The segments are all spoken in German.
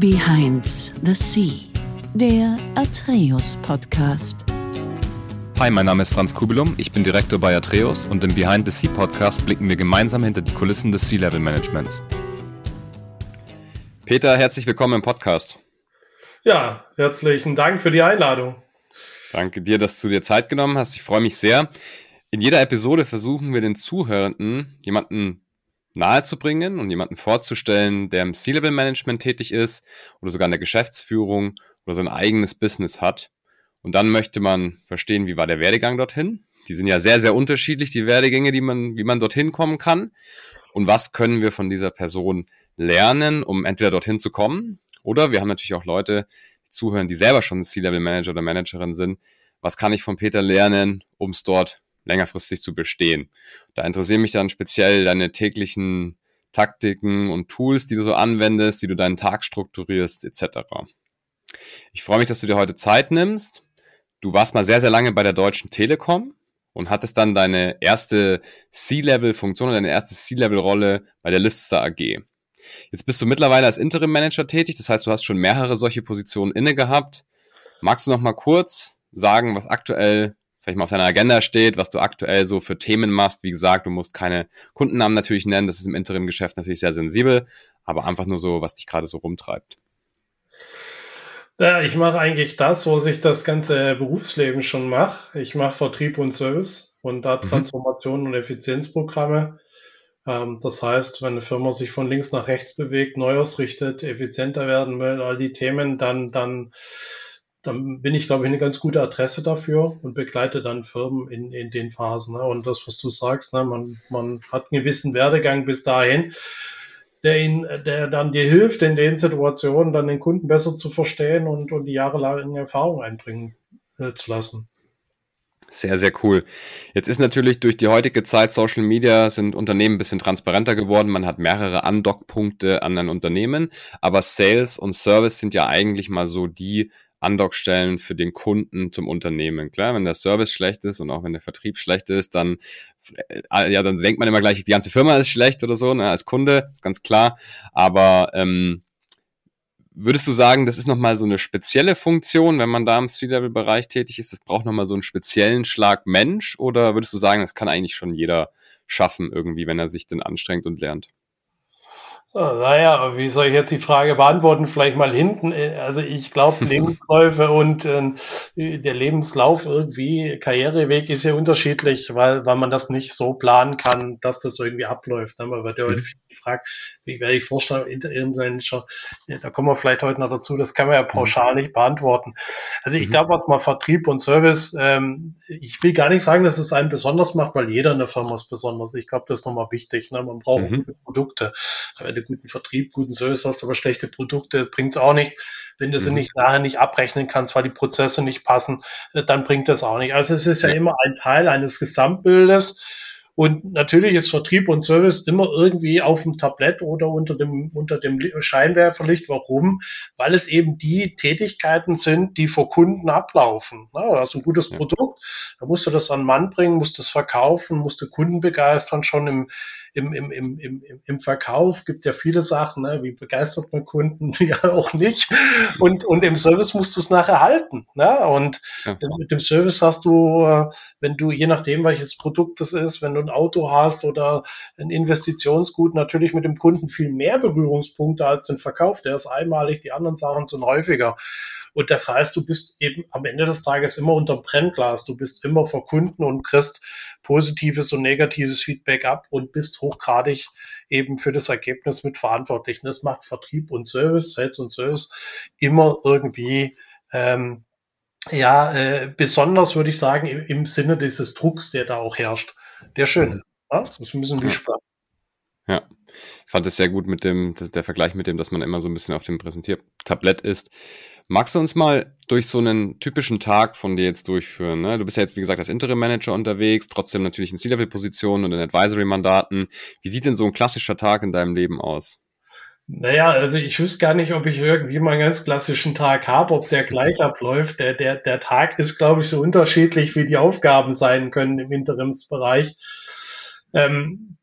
Behind the Sea, der Atreus Podcast. Hi, mein Name ist Franz Kubelum, ich bin Direktor bei Atreus und im Behind the Sea Podcast blicken wir gemeinsam hinter die Kulissen des Sea-Level Managements. Peter, herzlich willkommen im Podcast. Ja, herzlichen Dank für die Einladung. Danke dir, dass du dir Zeit genommen hast. Ich freue mich sehr. In jeder Episode versuchen wir den Zuhörenden jemanden nahezubringen und jemanden vorzustellen, der im C-Level-Management tätig ist oder sogar in der Geschäftsführung oder sein eigenes Business hat. Und dann möchte man verstehen, wie war der Werdegang dorthin. Die sind ja sehr, sehr unterschiedlich, die Werdegänge, die man, wie man dorthin kommen kann. Und was können wir von dieser Person lernen, um entweder dorthin zu kommen oder wir haben natürlich auch Leute, die zuhören, die selber schon C-Level-Manager oder Managerin sind. Was kann ich von Peter lernen, um es dort längerfristig zu bestehen. Da interessieren mich dann speziell deine täglichen Taktiken und Tools, die du so anwendest, wie du deinen Tag strukturierst, etc. Ich freue mich, dass du dir heute Zeit nimmst. Du warst mal sehr, sehr lange bei der Deutschen Telekom und hattest dann deine erste C-Level-Funktion deine erste C-Level-Rolle bei der Lister AG. Jetzt bist du mittlerweile als Interim-Manager tätig, das heißt, du hast schon mehrere solche Positionen inne gehabt. Magst du noch mal kurz sagen, was aktuell sag ich mal, auf deiner Agenda steht, was du aktuell so für Themen machst. Wie gesagt, du musst keine Kundennamen natürlich nennen, das ist im Interim-Geschäft natürlich sehr sensibel, aber einfach nur so, was dich gerade so rumtreibt. Ja, ich mache eigentlich das, wo sich das ganze Berufsleben schon macht. Ich mache Vertrieb und Service und da mhm. Transformation mhm. und Effizienzprogramme. Ähm, das heißt, wenn eine Firma sich von links nach rechts bewegt, neu ausrichtet, effizienter werden will, all die Themen, dann, dann dann bin ich, glaube ich, eine ganz gute Adresse dafür und begleite dann Firmen in, in den Phasen. Ne? Und das, was du sagst, ne? man, man hat einen gewissen Werdegang bis dahin, der, ihn, der dann dir hilft, in den Situationen dann den Kunden besser zu verstehen und, und die jahrelange Erfahrung einbringen äh, zu lassen. Sehr, sehr cool. Jetzt ist natürlich durch die heutige Zeit Social Media sind Unternehmen ein bisschen transparenter geworden. Man hat mehrere Andockpunkte an ein Unternehmen, aber Sales und Service sind ja eigentlich mal so die Andockstellen für den Kunden zum Unternehmen. Klar, wenn der Service schlecht ist und auch wenn der Vertrieb schlecht ist, dann äh, ja, dann denkt man immer gleich, die ganze Firma ist schlecht oder so, ne, als Kunde, ist ganz klar. Aber ähm, würdest du sagen, das ist nochmal so eine spezielle Funktion, wenn man da im C-Level-Bereich tätig ist, das braucht nochmal so einen speziellen Schlag Mensch? Oder würdest du sagen, das kann eigentlich schon jeder schaffen irgendwie, wenn er sich denn anstrengt und lernt? Naja, wie soll ich jetzt die Frage beantworten? Vielleicht mal hinten. Also ich glaube, Lebensläufe und äh, der Lebenslauf irgendwie, Karriereweg ist ja unterschiedlich, weil, weil man das nicht so planen kann, dass das irgendwie abläuft. Ne? Man wird ja heute viel gefragt, wie werde ich Vorstand Interimsmanager? Da kommen wir vielleicht heute noch dazu. Das kann man ja mhm. pauschal nicht beantworten. Also ich mhm. glaube, was mal Vertrieb und Service, ähm, ich will gar nicht sagen, dass es einen besonders macht, weil jeder in der Firma ist besonders. Ich glaube, das ist nochmal wichtig. Ne? Man braucht mhm. gute Produkte. Wenn du guten Vertrieb, guten Service hast, aber schlechte Produkte, bringt es auch nicht. Wenn du sie mhm. nicht nachher nicht abrechnen kannst, weil die Prozesse nicht passen, äh, dann bringt das auch nicht. Also es ist ja, ja. immer ein Teil eines Gesamtbildes. Und natürlich ist Vertrieb und Service immer irgendwie auf dem Tablett oder unter dem, unter dem Scheinwerferlicht. Warum? Weil es eben die Tätigkeiten sind, die vor Kunden ablaufen. Na, du hast ein gutes Produkt, da musst du das an den Mann bringen, musst es verkaufen, musst du Kunden begeistern, schon im, im, im, im, im, im Verkauf gibt ja viele Sachen, ne? wie begeistert man Kunden, ja auch nicht. Und, und im Service musst du es nachher halten. Ne? Und ja. mit dem Service hast du, äh, wenn du, je nachdem, welches Produkt das ist, wenn du ein Auto hast oder ein Investitionsgut, natürlich mit dem Kunden viel mehr Berührungspunkte als den Verkauf. Der ist einmalig, die anderen Sachen sind häufiger. Und das heißt, du bist eben am Ende des Tages immer unter Brennglas. Du bist immer vor Kunden und kriegst positives und negatives Feedback ab und bist hochgradig eben für das Ergebnis mitverantwortlich. Und das macht Vertrieb und Service, Sales und Service immer irgendwie ähm, ja, äh, besonders würde ich sagen, im, im, Sinne dieses Drucks, der da auch herrscht, der schön ist. Ja? Das müssen wir spannend. Ja, ich fand es sehr gut mit dem, der Vergleich mit dem, dass man immer so ein bisschen auf dem Präsentiertablett ist. Magst du uns mal durch so einen typischen Tag von dir jetzt durchführen? Ne? Du bist ja jetzt, wie gesagt, als Interim-Manager unterwegs, trotzdem natürlich in C-Level-Positionen und in Advisory-Mandaten. Wie sieht denn so ein klassischer Tag in deinem Leben aus? Naja, also ich wüsste gar nicht, ob ich irgendwie mal einen ganz klassischen Tag habe, ob der gleich abläuft. Der, der, der Tag ist, glaube ich, so unterschiedlich, wie die Aufgaben sein können im Interimsbereich. Ähm,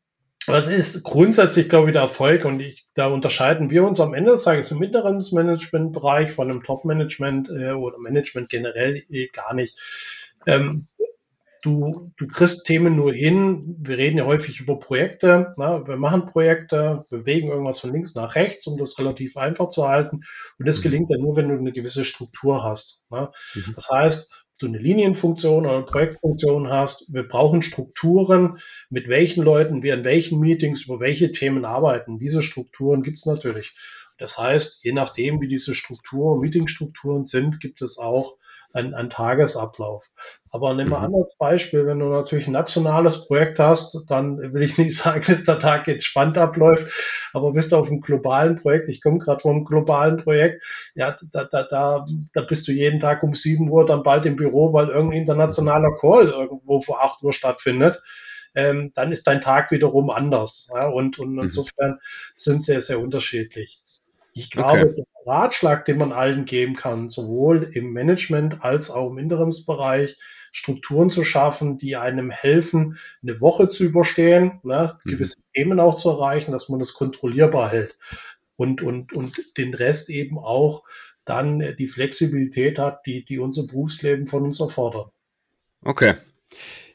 Das ist grundsätzlich, glaube ich, der Erfolg und ich, da unterscheiden wir uns am Ende des Tages im Interimsmanagement-Bereich von einem Top-Management äh, oder Management generell eh gar nicht. Ähm, du, du kriegst Themen nur hin. Wir reden ja häufig über Projekte. Na, wir machen Projekte, bewegen irgendwas von links nach rechts, um das relativ einfach zu halten. Und das mhm. gelingt ja nur, wenn du eine gewisse Struktur hast. Mhm. Das heißt, du eine Linienfunktion oder eine Projektfunktion hast. Wir brauchen Strukturen, mit welchen Leuten wir in welchen Meetings über welche Themen arbeiten. Diese Strukturen gibt es natürlich. Das heißt, je nachdem, wie diese Struktur, Meetingstrukturen sind, gibt es auch ein, ein Tagesablauf. Aber nehmen wir mhm. ein anderes Beispiel, wenn du natürlich ein nationales Projekt hast, dann will ich nicht sagen, dass der Tag entspannt abläuft, aber bist du auf einem globalen Projekt, ich komme gerade vom globalen Projekt, ja, da, da, da, da bist du jeden Tag um 7 Uhr dann bald im Büro, weil irgendein internationaler Call irgendwo vor 8 Uhr stattfindet. Ähm, dann ist dein Tag wiederum anders. Ja, und, und mhm. insofern sind sie sehr, sehr unterschiedlich. Ich glaube, okay. Ratschlag, den man allen geben kann, sowohl im Management als auch im Interimsbereich, Strukturen zu schaffen, die einem helfen, eine Woche zu überstehen, ne, mhm. gewisse Themen auch zu erreichen, dass man das kontrollierbar hält und, und, und den Rest eben auch dann die Flexibilität hat, die, die unser Berufsleben von uns erfordert. Okay.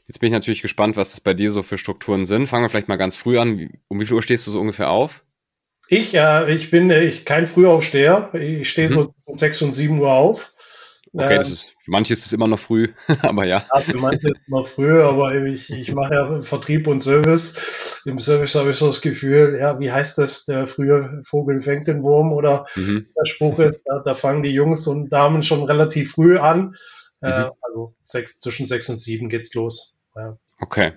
Jetzt bin ich natürlich gespannt, was das bei dir so für Strukturen sind. Fangen wir vielleicht mal ganz früh an. Um wie viel Uhr stehst du so ungefähr auf? Ich, ja, ich bin ich kein Frühaufsteher. Ich stehe mhm. so um 6 und 7 Uhr auf. Okay, ähm, ist, für manche ist es immer noch früh, aber ja. ja. Für manche ist es noch früh, aber ich, ich mache ja Vertrieb und Service. Im Service habe ich so das Gefühl, ja, wie heißt das, der frühe Vogel fängt den Wurm oder mhm. der Spruch ist, da, da, fangen die Jungs und Damen schon relativ früh an. Äh, mhm. Äh, also sechs, zwischen sechs und sieben geht's los. Ja. Okay.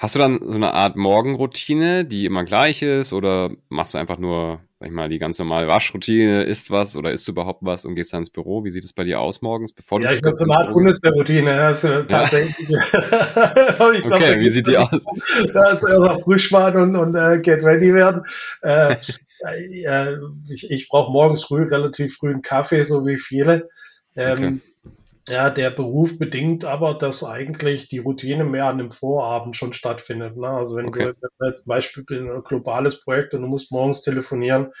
Hast du dann so eine Art Morgenroutine, die immer gleich ist, oder machst du einfach nur, sag ich mal, die ganz normale Waschroutine, isst was oder isst du überhaupt was und gehst dann ins Büro? Wie sieht es bei dir aus morgens, bevor ja, du ich habe so eine Art Bundeswehrroutine, also tatsächlich. Ja. okay, glaub, wie sieht die aus? Da ist einfach frisch machen und, und uh, get ready werden. Äh, äh, ich ich brauche morgens früh relativ früh einen Kaffee, so wie viele. Ähm, okay. Ja, der Beruf bedingt aber, dass eigentlich die Routine mehr an dem Vorabend schon stattfindet. Ne? Also wenn okay. du wenn zum Beispiel ein globales Projekt und du musst morgens telefonieren,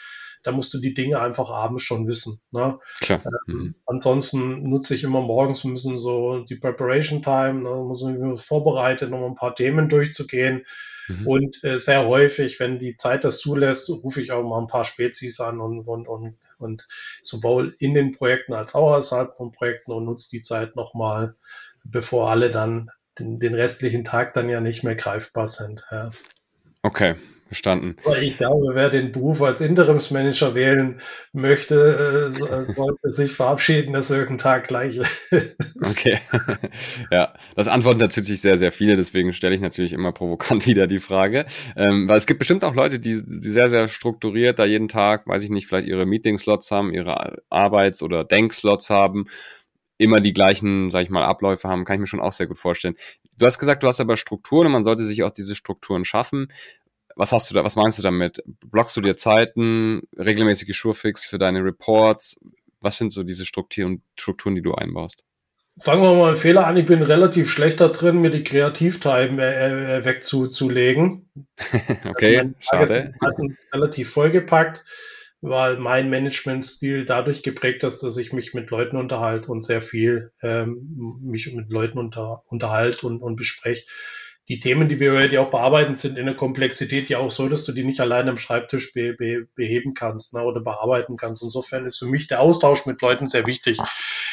da musst du die Dinge einfach abends schon wissen. Ne? Klar. Äh, mhm. Ansonsten nutze ich immer morgens ein bisschen so die Preparation Time, ne? muss man vorbereitet, um ein paar Themen durchzugehen. Mhm. Und äh, sehr häufig, wenn die Zeit das zulässt, rufe ich auch mal ein paar Spezies an und, und, und, und sowohl in den Projekten als auch außerhalb von Projekten und nutze die Zeit nochmal, bevor alle dann den, den restlichen Tag dann ja nicht mehr greifbar sind. Ja. Okay, Verstanden. Ich glaube, wer den Beruf als Interimsmanager wählen möchte, äh, sollte sich verabschieden, dass er irgendein Tag gleich ist. Okay. ja, das antworten natürlich sehr, sehr viele, deswegen stelle ich natürlich immer provokant wieder die Frage. Ähm, weil es gibt bestimmt auch Leute, die, die sehr, sehr strukturiert da jeden Tag, weiß ich nicht, vielleicht ihre Meeting-Slots haben, ihre Arbeits- oder Denkslots haben immer die gleichen, sag ich mal, Abläufe haben, kann ich mir schon auch sehr gut vorstellen. Du hast gesagt, du hast aber Strukturen und man sollte sich auch diese Strukturen schaffen. Was hast du da, was meinst du damit? Blockst du dir Zeiten, regelmäßige Surefix für deine Reports? Was sind so diese Strukturen, Strukturen, die du einbaust? Fangen wir mal einen Fehler an. Ich bin relativ schlecht da drin, mir die Kreativtime äh, äh wegzulegen. okay, also schade. Ist relativ vollgepackt, weil mein Managementstil dadurch geprägt ist, dass ich mich mit Leuten unterhalte und sehr viel ähm, mich mit Leuten unter, unterhalte und, und bespreche die Themen, die wir heute auch bearbeiten, sind in der Komplexität ja auch so, dass du die nicht alleine am Schreibtisch be be beheben kannst ne, oder bearbeiten kannst. Insofern ist für mich der Austausch mit Leuten sehr wichtig.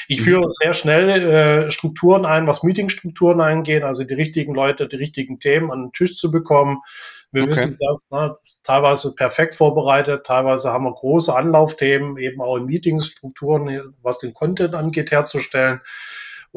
Ich führe sehr schnell äh, Strukturen ein, was Meetingstrukturen angeht, also die richtigen Leute, die richtigen Themen an den Tisch zu bekommen. Wir okay. wissen das, ne, teilweise perfekt vorbereitet, teilweise haben wir große Anlaufthemen, eben auch in Meetingsstrukturen, was den Content angeht, herzustellen.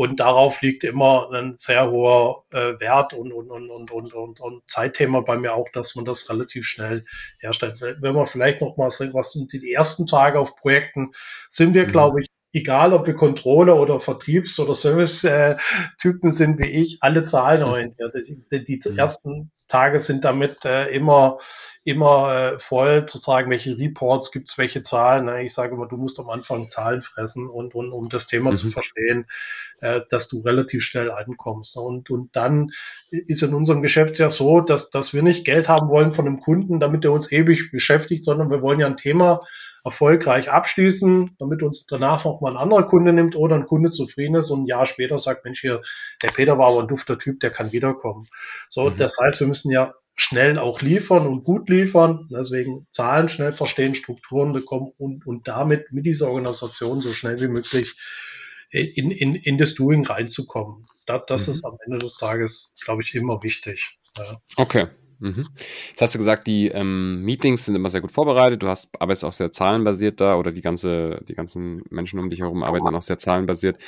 Und darauf liegt immer ein sehr hoher äh, Wert und, und, und, und, und, und, und Zeitthema bei mir auch, dass man das relativ schnell herstellt. Wenn man vielleicht noch mal sehen, was sind die ersten Tage auf Projekten, sind wir, mhm. glaube ich, egal ob wir Controller oder Vertriebs- oder Service-Typen sind wie ich, alle zahlenorientiert. Die, die mhm. ersten Tage sind damit äh, immer, immer äh, voll zu sagen, welche Reports gibt's, welche Zahlen. Ich sage immer, du musst am Anfang Zahlen fressen und, und um das Thema mhm. zu verstehen, äh, dass du relativ schnell ankommst. Und, und dann ist in unserem Geschäft ja so, dass, dass wir nicht Geld haben wollen von einem Kunden, damit er uns ewig beschäftigt, sondern wir wollen ja ein Thema erfolgreich abschließen, damit uns danach noch mal ein anderer Kunde nimmt oder ein Kunde zufrieden ist und ein Jahr später sagt, Mensch, hier, der Peter war aber ein dufter Typ, der kann wiederkommen. So, mhm. das heißt, wir müssen ja schnell auch liefern und gut liefern, deswegen Zahlen schnell verstehen, Strukturen bekommen und, und damit mit dieser Organisation so schnell wie möglich in, in, in das Doing reinzukommen. Das, das mhm. ist am Ende des Tages, glaube ich, immer wichtig. Ja. Okay, Mhm. Jetzt hast du gesagt, die ähm, Meetings sind immer sehr gut vorbereitet. Du hast, arbeitest auch sehr zahlenbasiert da oder die ganze, die ganzen Menschen um dich herum arbeiten dann auch sehr zahlenbasiert.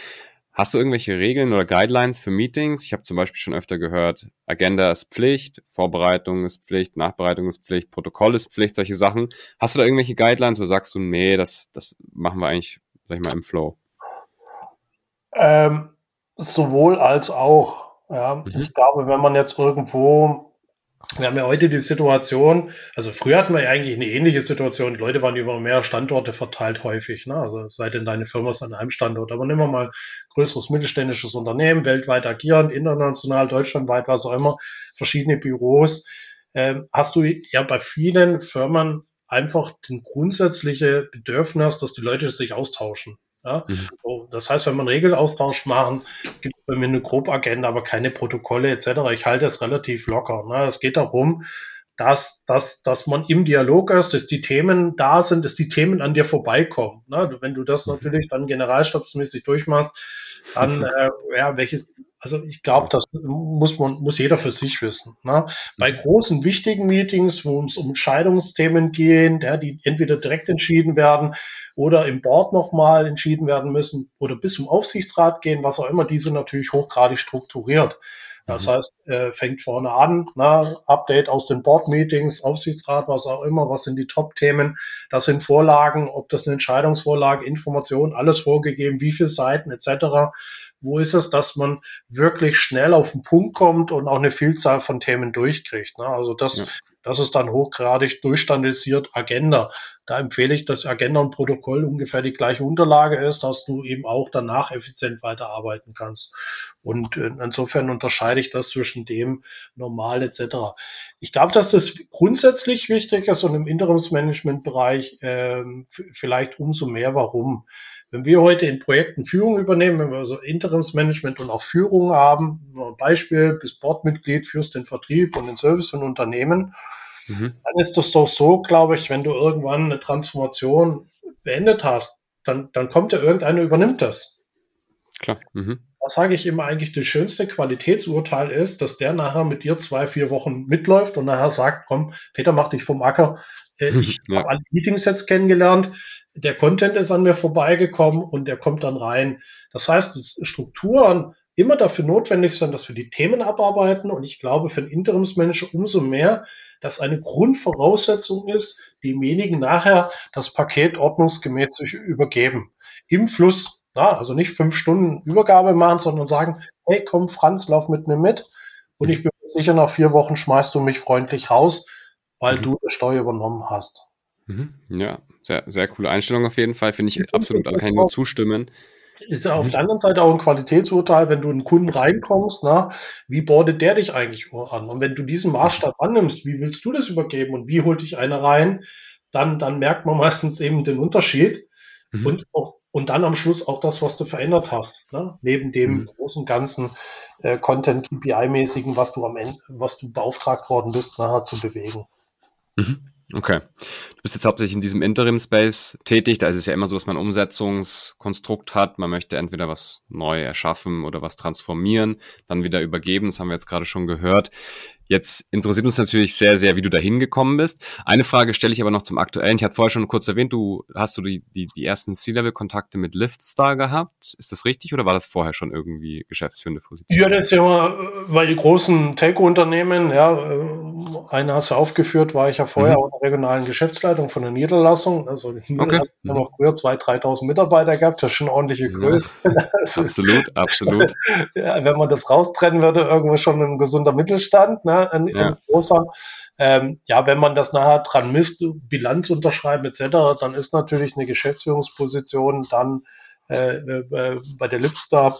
Hast du irgendwelche Regeln oder Guidelines für Meetings? Ich habe zum Beispiel schon öfter gehört, Agenda ist Pflicht, Vorbereitung ist Pflicht, Nachbereitung ist Pflicht, Protokoll ist Pflicht, solche Sachen. Hast du da irgendwelche Guidelines, wo sagst du, nee, das, das machen wir eigentlich, sag ich mal, im Flow? Ähm, sowohl als auch. Ja. Mhm. Ich glaube, wenn man jetzt irgendwo wir haben ja heute die Situation, also früher hatten wir ja eigentlich eine ähnliche Situation. Die Leute waren über mehrere Standorte verteilt häufig. Ne? Also sei denn deine Firma ist an einem Standort. Aber nehmen wir mal größeres mittelständisches Unternehmen, weltweit agierend, international, deutschlandweit, was auch immer, verschiedene Büros. Ähm, hast du ja bei vielen Firmen einfach den grundsätzliche Bedürfnis, dass die Leute sich austauschen. Ja? Mhm. So, das heißt, wenn man Regelaustausch machen, gibt es bei mir eine Grobagenda, aber keine Protokolle etc. Ich halte es relativ locker. Ne? Es geht darum, dass, dass, dass man im Dialog ist, dass die Themen da sind, dass die Themen an dir vorbeikommen. Ne? Wenn du das mhm. natürlich dann generalstabsmäßig durchmachst, dann, äh, ja, welches, also ich glaube, das muss man, muss jeder für sich wissen. Ne? Bei großen, wichtigen Meetings, wo es um Entscheidungsthemen gehen, ja, die entweder direkt entschieden werden oder im Board nochmal entschieden werden müssen oder bis zum Aufsichtsrat gehen, was auch immer, die sind natürlich hochgradig strukturiert. Das mhm. heißt, äh, fängt vorne an, na, Update aus den Board-Meetings, Aufsichtsrat, was auch immer, was sind die Top-Themen, das sind Vorlagen, ob das eine Entscheidungsvorlage, Information, alles vorgegeben, wie viele Seiten etc. Wo ist es, dass man wirklich schnell auf den Punkt kommt und auch eine Vielzahl von Themen durchkriegt? Ne? Also das, ja. das ist dann hochgradig durchstandardisiert Agenda. Da empfehle ich, dass Agenda und Protokoll ungefähr die gleiche Unterlage ist, dass du eben auch danach effizient weiterarbeiten kannst. Und äh, insofern unterscheide ich das zwischen dem normal etc. Ich glaube, dass das grundsätzlich wichtig ist und im Interimsmanagementbereich äh, vielleicht umso mehr. Warum? Wenn wir heute in Projekten Führung übernehmen, wenn wir also Interimsmanagement und auch Führung haben, nur ein Beispiel, bis Boardmitglied führst den Vertrieb und den Service von Unternehmen, mhm. dann ist das doch so, glaube ich, wenn du irgendwann eine Transformation beendet hast, dann, dann kommt ja irgendeiner übernimmt das. Klar. Mhm. Da sage ich immer eigentlich, das schönste Qualitätsurteil ist, dass der nachher mit dir zwei, vier Wochen mitläuft und nachher sagt, komm, Peter, mach dich vom Acker. Äh, ich ja. habe alle Meetings jetzt kennengelernt der Content ist an mir vorbeigekommen und der kommt dann rein. Das heißt, dass Strukturen immer dafür notwendig sind, dass wir die Themen abarbeiten. Und ich glaube, für einen Interimsmanager umso mehr, dass eine Grundvoraussetzung ist, demjenigen nachher das Paket ordnungsgemäß zu übergeben. Im Fluss. Na, also nicht fünf Stunden Übergabe machen, sondern sagen, hey, komm, Franz, lauf mit mir mit. Und ich bin sicher, nach vier Wochen schmeißt du mich freundlich raus, weil mhm. du das Steuer übernommen hast. Mhm. Ja, sehr, sehr coole Einstellung auf jeden Fall. Finde ich absolut, also kann ich nur zustimmen. Ist ja auf der anderen Seite auch ein Qualitätsurteil, wenn du einen Kunden reinkommst, na, wie bordet der dich eigentlich an? Und wenn du diesen Maßstab annimmst, wie willst du das übergeben und wie holt dich einer rein, dann, dann merkt man meistens eben den Unterschied mhm. und, auch, und dann am Schluss auch das, was du verändert hast, ne? neben dem mhm. großen ganzen äh, Content KPI-mäßigen, was du am Ende, was du beauftragt worden bist, nachher zu bewegen. Mhm. Okay. Du bist jetzt hauptsächlich in diesem Interim-Space tätig. Da ist es ja immer so, dass man Umsetzungskonstrukt hat. Man möchte entweder was neu erschaffen oder was transformieren, dann wieder übergeben. Das haben wir jetzt gerade schon gehört. Jetzt interessiert uns natürlich sehr, sehr, wie du da hingekommen bist. Eine Frage stelle ich aber noch zum Aktuellen. Ich hatte vorher schon kurz erwähnt, du hast du die, die, die ersten C-Level-Kontakte mit Liftstar gehabt. Ist das richtig oder war das vorher schon irgendwie geschäftsführende Position? Ja, das ist ja immer, weil die großen Tech-Unternehmen, ja, eine hast du aufgeführt, war ich ja vorher mhm. auch in der regionalen Geschäftsleitung von der Niederlassung. Also die okay. haben mhm. noch früher 2.000, 3.000 Mitarbeiter gehabt, das ist schon ordentliche Größe. Ja. absolut, absolut. Ja, wenn man das raustrennen würde, irgendwo schon ein gesunder Mittelstand, ne, ein, ja. ein großer. Ähm, ja, wenn man das nachher dran misst, Bilanz unterschreiben etc., dann ist natürlich eine Geschäftsführungsposition dann äh, äh, bei der Lipstar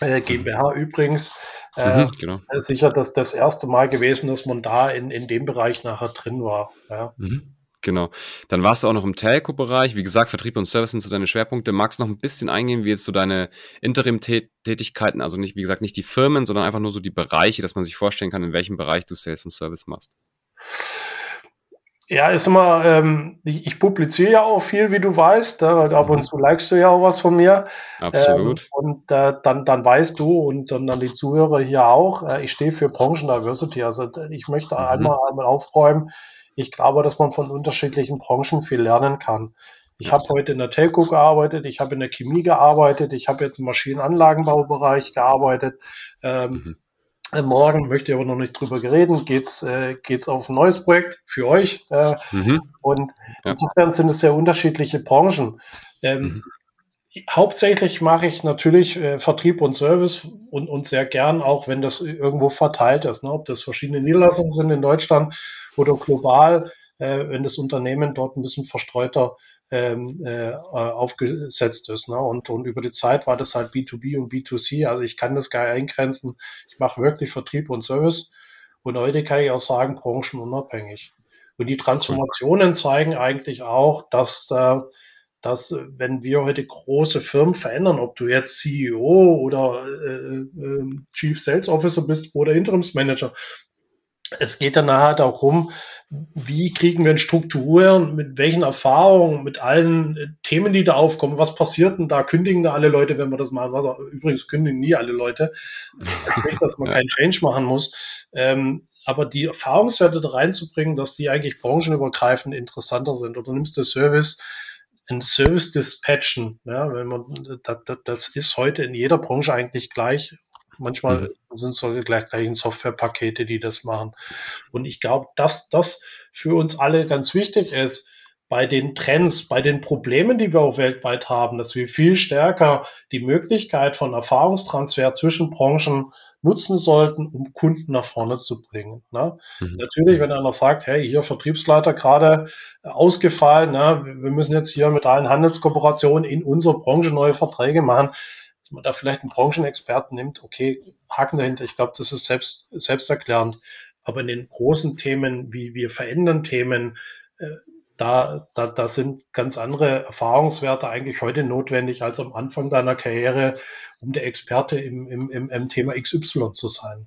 GmbH übrigens äh, mhm, genau. sicher das, das erste Mal gewesen, dass man da in, in dem Bereich nachher drin war. Ja. Mhm. Genau. Dann warst du auch noch im Telco-Bereich. Wie gesagt, Vertrieb und Service sind so deine Schwerpunkte. Magst du noch ein bisschen eingehen, wie jetzt so deine Interim-Tätigkeiten, also nicht, wie gesagt, nicht die Firmen, sondern einfach nur so die Bereiche, dass man sich vorstellen kann, in welchem Bereich du Sales und Service machst? Ja, ist immer, ähm, ich, ich, publiziere ja auch viel, wie du weißt, äh, ab und mhm. zu likest du ja auch was von mir. Absolut. Ähm, und äh, dann, dann weißt du und dann, dann die Zuhörer hier auch, äh, ich stehe für Branchendiversity. Also ich möchte mhm. einmal, einmal aufräumen. Ich glaube, dass man von unterschiedlichen Branchen viel lernen kann. Ich habe heute in der Telco gearbeitet, ich habe in der Chemie gearbeitet, ich habe jetzt im Maschinenanlagenbaubereich gearbeitet. Ähm, mhm. Morgen möchte ich aber noch nicht drüber reden. Geht's äh, geht's auf ein neues Projekt für euch? Äh, mhm. Und ja. insofern sind es sehr unterschiedliche Branchen. Ähm, mhm. Hauptsächlich mache ich natürlich äh, Vertrieb und Service und, und sehr gern, auch wenn das irgendwo verteilt ist. Ne? Ob das verschiedene Niederlassungen sind in Deutschland oder global, äh, wenn das Unternehmen dort ein bisschen verstreuter ähm, äh, aufgesetzt ist. Ne? Und, und über die Zeit war das halt B2B und B2C. Also ich kann das gar eingrenzen. Ich mache wirklich Vertrieb und Service. Und heute kann ich auch sagen, branchenunabhängig. Und die Transformationen zeigen eigentlich auch, dass, äh, dass wenn wir heute große Firmen verändern, ob du jetzt CEO oder äh, äh, Chief Sales Officer bist oder Interimsmanager, es geht dann nachher darum, wie kriegen wir Strukturen, mit welchen Erfahrungen, mit allen äh, Themen, die da aufkommen, was passiert denn da? Kündigen da alle Leute, wenn wir das machen? Was, übrigens kündigen nie alle Leute. Also nicht, dass man keinen Change machen muss. Ähm, aber die Erfahrungswerte da reinzubringen, dass die eigentlich branchenübergreifend interessanter sind. Oder nimmst du Service, ein Service dispatchen, ja, wenn man, das, das ist heute in jeder Branche eigentlich gleich Manchmal mhm. sind es solche gleich, gleichen Softwarepakete, die das machen. Und ich glaube, dass das für uns alle ganz wichtig ist, bei den Trends, bei den Problemen, die wir auch weltweit haben, dass wir viel stärker die Möglichkeit von Erfahrungstransfer zwischen Branchen nutzen sollten, um Kunden nach vorne zu bringen. Ne? Mhm. Natürlich, wenn er noch sagt, hey, hier Vertriebsleiter gerade ausgefallen, ne? wir müssen jetzt hier mit allen Handelskooperationen in unserer Branche neue Verträge machen, man da vielleicht einen Branchenexperten nimmt, okay, Haken dahinter, ich glaube, das ist selbst, selbsterklärend. Aber in den großen Themen, wie wir verändern Themen, äh, da, da, da sind ganz andere Erfahrungswerte eigentlich heute notwendig als am Anfang deiner Karriere, um der Experte im, im, im, im Thema XY zu sein.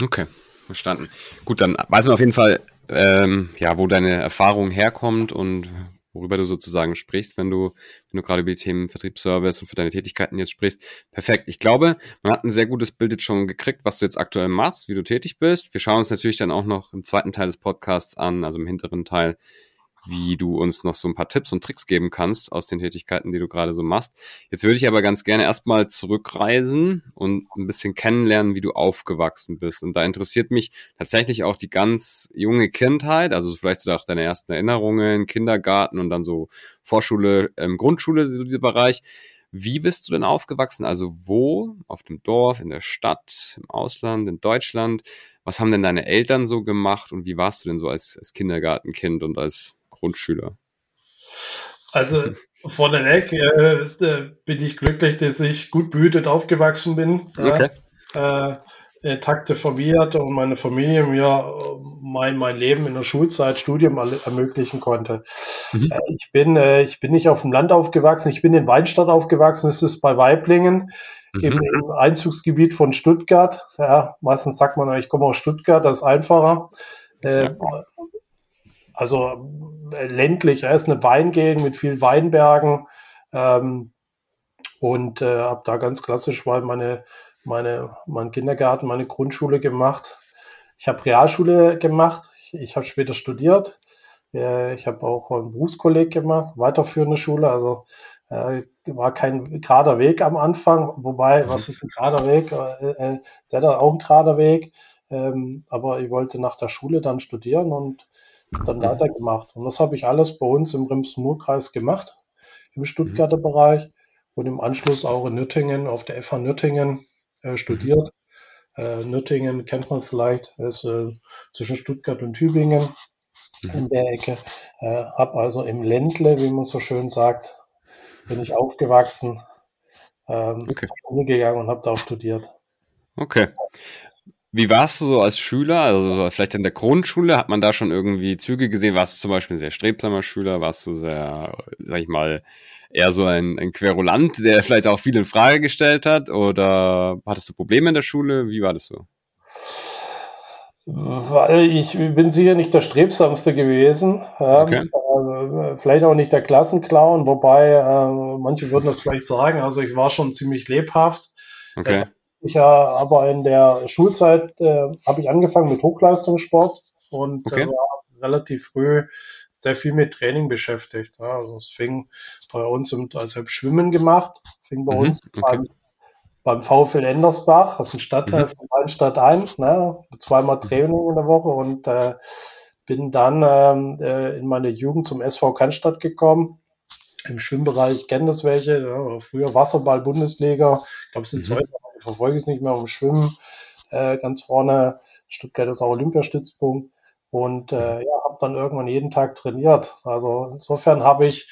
Okay, verstanden. Gut, dann weiß man auf jeden Fall, ähm, ja, wo deine Erfahrung herkommt und worüber du sozusagen sprichst, wenn du, wenn du gerade über die Themen Vertriebsservice und für deine Tätigkeiten jetzt sprichst. Perfekt. Ich glaube, man hat ein sehr gutes Bild jetzt schon gekriegt, was du jetzt aktuell machst, wie du tätig bist. Wir schauen uns natürlich dann auch noch im zweiten Teil des Podcasts an, also im hinteren Teil, wie du uns noch so ein paar Tipps und Tricks geben kannst aus den Tätigkeiten, die du gerade so machst. Jetzt würde ich aber ganz gerne erstmal zurückreisen und ein bisschen kennenlernen, wie du aufgewachsen bist. Und da interessiert mich tatsächlich auch die ganz junge Kindheit, also vielleicht so auch deine ersten Erinnerungen, Kindergarten und dann so Vorschule, ähm, Grundschule, so dieser Bereich. Wie bist du denn aufgewachsen? Also wo? Auf dem Dorf, in der Stadt, im Ausland, in Deutschland? Was haben denn deine Eltern so gemacht und wie warst du denn so als, als Kindergartenkind und als Grundschüler? Also vorneweg äh, bin ich glücklich, dass ich gut behütet aufgewachsen bin. Okay. Äh, intakte verwirrt und meine Familie mir mein, mein Leben in der Schulzeit, Studium ermöglichen konnte. Mhm. Äh, ich, bin, äh, ich bin nicht auf dem Land aufgewachsen, ich bin in Weinstadt aufgewachsen, das ist bei Weiblingen. Mhm. Im, Im, Einzugsgebiet von Stuttgart. Ja, meistens sagt man, ich komme aus Stuttgart, das ist einfacher. Äh, ja. Also äh, ländlich, er ist eine Weingegend mit vielen Weinbergen ähm, und äh, habe da ganz klassisch mal meine, meine, meinen Kindergarten, meine Grundschule gemacht. Ich habe Realschule gemacht, ich, ich habe später studiert. Äh, ich habe auch einen Berufskolleg gemacht, weiterführende Schule, also äh, war kein gerader Weg am Anfang, wobei, was ist ein gerader Weg? Äh, äh, auch ein gerader Weg. Ähm, aber ich wollte nach der Schule dann studieren und dann mhm. weitergemacht. Und das habe ich alles bei uns im Rems-Murr-Kreis gemacht, im Stuttgarter mhm. Bereich und im Anschluss auch in Nürtingen, auf der FH Nürtingen äh, studiert. Äh, Nürtingen kennt man vielleicht, ist äh, zwischen Stuttgart und Tübingen mhm. in der Ecke. Äh, habe also im Ländle, wie man so schön sagt, bin ich aufgewachsen, ähm, okay. zur Schule gegangen und habe da auch studiert. Okay. Wie warst du so als Schüler? Also vielleicht in der Grundschule hat man da schon irgendwie Züge gesehen? Warst du zum Beispiel ein sehr strebsamer Schüler? Warst du sehr, sag ich mal, eher so ein, ein Querulant, der vielleicht auch viel in Frage gestellt hat? Oder hattest du Probleme in der Schule? Wie war das so? Weil ich bin sicher nicht der Strebsamste gewesen. Okay. Äh, vielleicht auch nicht der Klassenclown, wobei äh, manche würden das vielleicht sagen. Also ich war schon ziemlich lebhaft. Okay. Äh, ich ja, aber in der Schulzeit äh, habe ich angefangen mit Hochleistungssport und okay. war relativ früh sehr viel mit Training beschäftigt. Ja. Also es fing bei uns, im, also ich Schwimmen gemacht, fing bei mhm, uns okay. beim, beim VfL Endersbach, das ist ein Stadtteil mhm. von Rheinstadt ein, ne, zweimal mhm. Training in der Woche und äh, bin dann ähm, äh, in meine Jugend zum SV Cannstatt gekommen. Im Schwimmbereich kennen das welche, ja, früher Wasserball-Bundesliga, ich glaube, es sind mhm. heute, verfolge es nicht mehr, um Schwimmen äh, ganz vorne. Stuttgart ist auch Olympiastützpunkt und äh, ja, habe dann irgendwann jeden Tag trainiert. Also insofern habe ich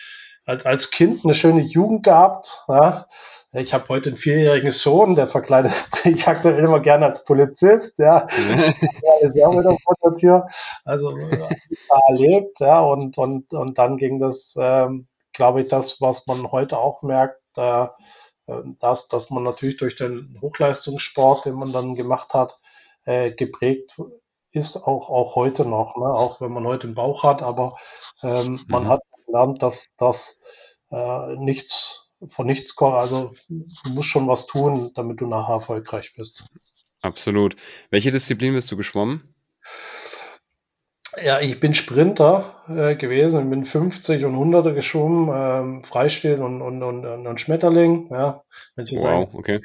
halt als Kind eine schöne Jugend gehabt. Ja. Ich habe heute einen vierjährigen Sohn, der verkleidet sich aktuell immer gerne als Polizist. Ja, der ist auch wieder vor der Tür. Also erlebt, ja, und und und dann ging das, ähm, glaube ich, das, was man heute auch merkt. Äh, dass, dass man natürlich durch den Hochleistungssport, den man dann gemacht hat, äh, geprägt ist auch, auch heute noch, ne? auch wenn man heute einen Bauch hat, aber ähm, mhm. man hat gelernt, dass das äh, nichts von nichts kommt. Also du musst schon was tun, damit du nachher erfolgreich bist. Absolut. Welche Disziplin bist du geschwommen? Ja, ich bin Sprinter äh, gewesen, bin 50 und 100er geschwommen, ähm, Freistil und, und, und, und Schmetterling. Ja, wow, okay.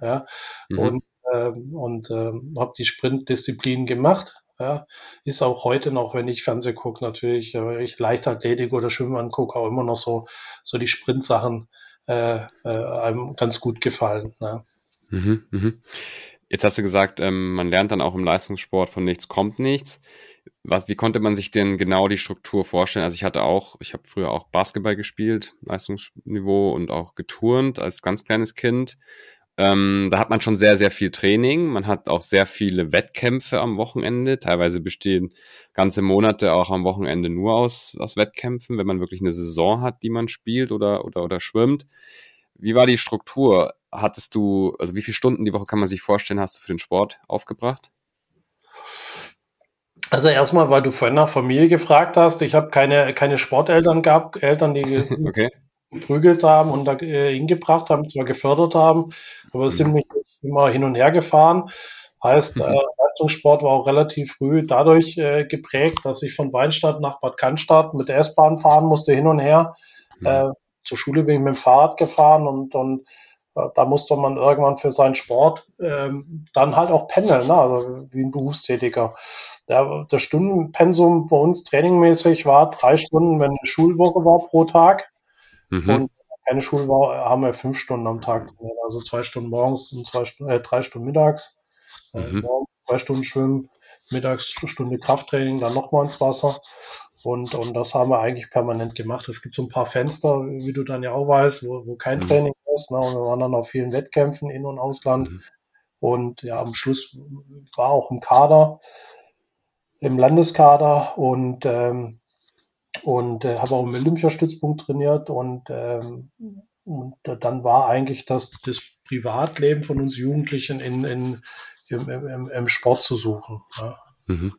Ja, mhm. Und ähm, und ähm, habe die Sprintdisziplin gemacht. Ja, ist auch heute noch, wenn ich Fernsehen gucke, natürlich, äh, ich Leichtathletik oder Schwimmen angucke, auch immer noch so, so die Sprintsachen äh, äh, einem ganz gut gefallen. Ja. Mhm, mhm. Jetzt hast du gesagt, ähm, man lernt dann auch im Leistungssport von nichts kommt nichts. Was, wie konnte man sich denn genau die Struktur vorstellen? Also ich hatte auch, ich habe früher auch Basketball gespielt, Leistungsniveau und auch geturnt als ganz kleines Kind. Ähm, da hat man schon sehr, sehr viel Training. Man hat auch sehr viele Wettkämpfe am Wochenende. Teilweise bestehen ganze Monate auch am Wochenende nur aus, aus Wettkämpfen, wenn man wirklich eine Saison hat, die man spielt oder, oder, oder schwimmt. Wie war die Struktur? Hattest du, also wie viele Stunden die Woche kann man sich vorstellen, hast du für den Sport aufgebracht? Also erstmal, weil du vorhin nach Familie gefragt hast, ich habe keine, keine Sporteltern gehabt, Eltern, die okay geprügelt haben und da äh, hingebracht haben, zwar gefördert haben, aber mhm. sind nicht immer hin und her gefahren. Heißt, mhm. äh, Leistungssport war auch relativ früh dadurch äh, geprägt, dass ich von Weinstadt nach Bad Cannstatt mit der S-Bahn fahren musste, hin und her. Mhm. Zur Schule bin ich mit dem Fahrrad gefahren und, und da musste man irgendwann für seinen Sport ähm, dann halt auch pendeln, ne? also wie ein Berufstätiger. Der, der Stundenpensum bei uns trainingmäßig war drei Stunden, wenn eine Schulwoche war pro Tag. Mhm. Und keine Schulwoche haben wir fünf Stunden am Tag trainiert. Also zwei Stunden morgens und zwei Stunden, äh, drei Stunden mittags. Äh, mhm. morgens zwei Stunden Schwimmen, mittags Stunde Krafttraining, dann nochmal ins Wasser. Und, und das haben wir eigentlich permanent gemacht. Es gibt so ein paar Fenster, wie du dann ja auch weißt, wo, wo kein mhm. Training ist. Ne? Und wir waren dann auf vielen Wettkämpfen in- und Ausland. Mhm. Und ja, am Schluss war auch im Kader, im Landeskader. Und ähm, und äh, habe auch im Olympiastützpunkt trainiert und, ähm, und äh, dann war eigentlich das, das Privatleben von uns Jugendlichen in, in, im, im, im Sport zu suchen. Ja. Mhm.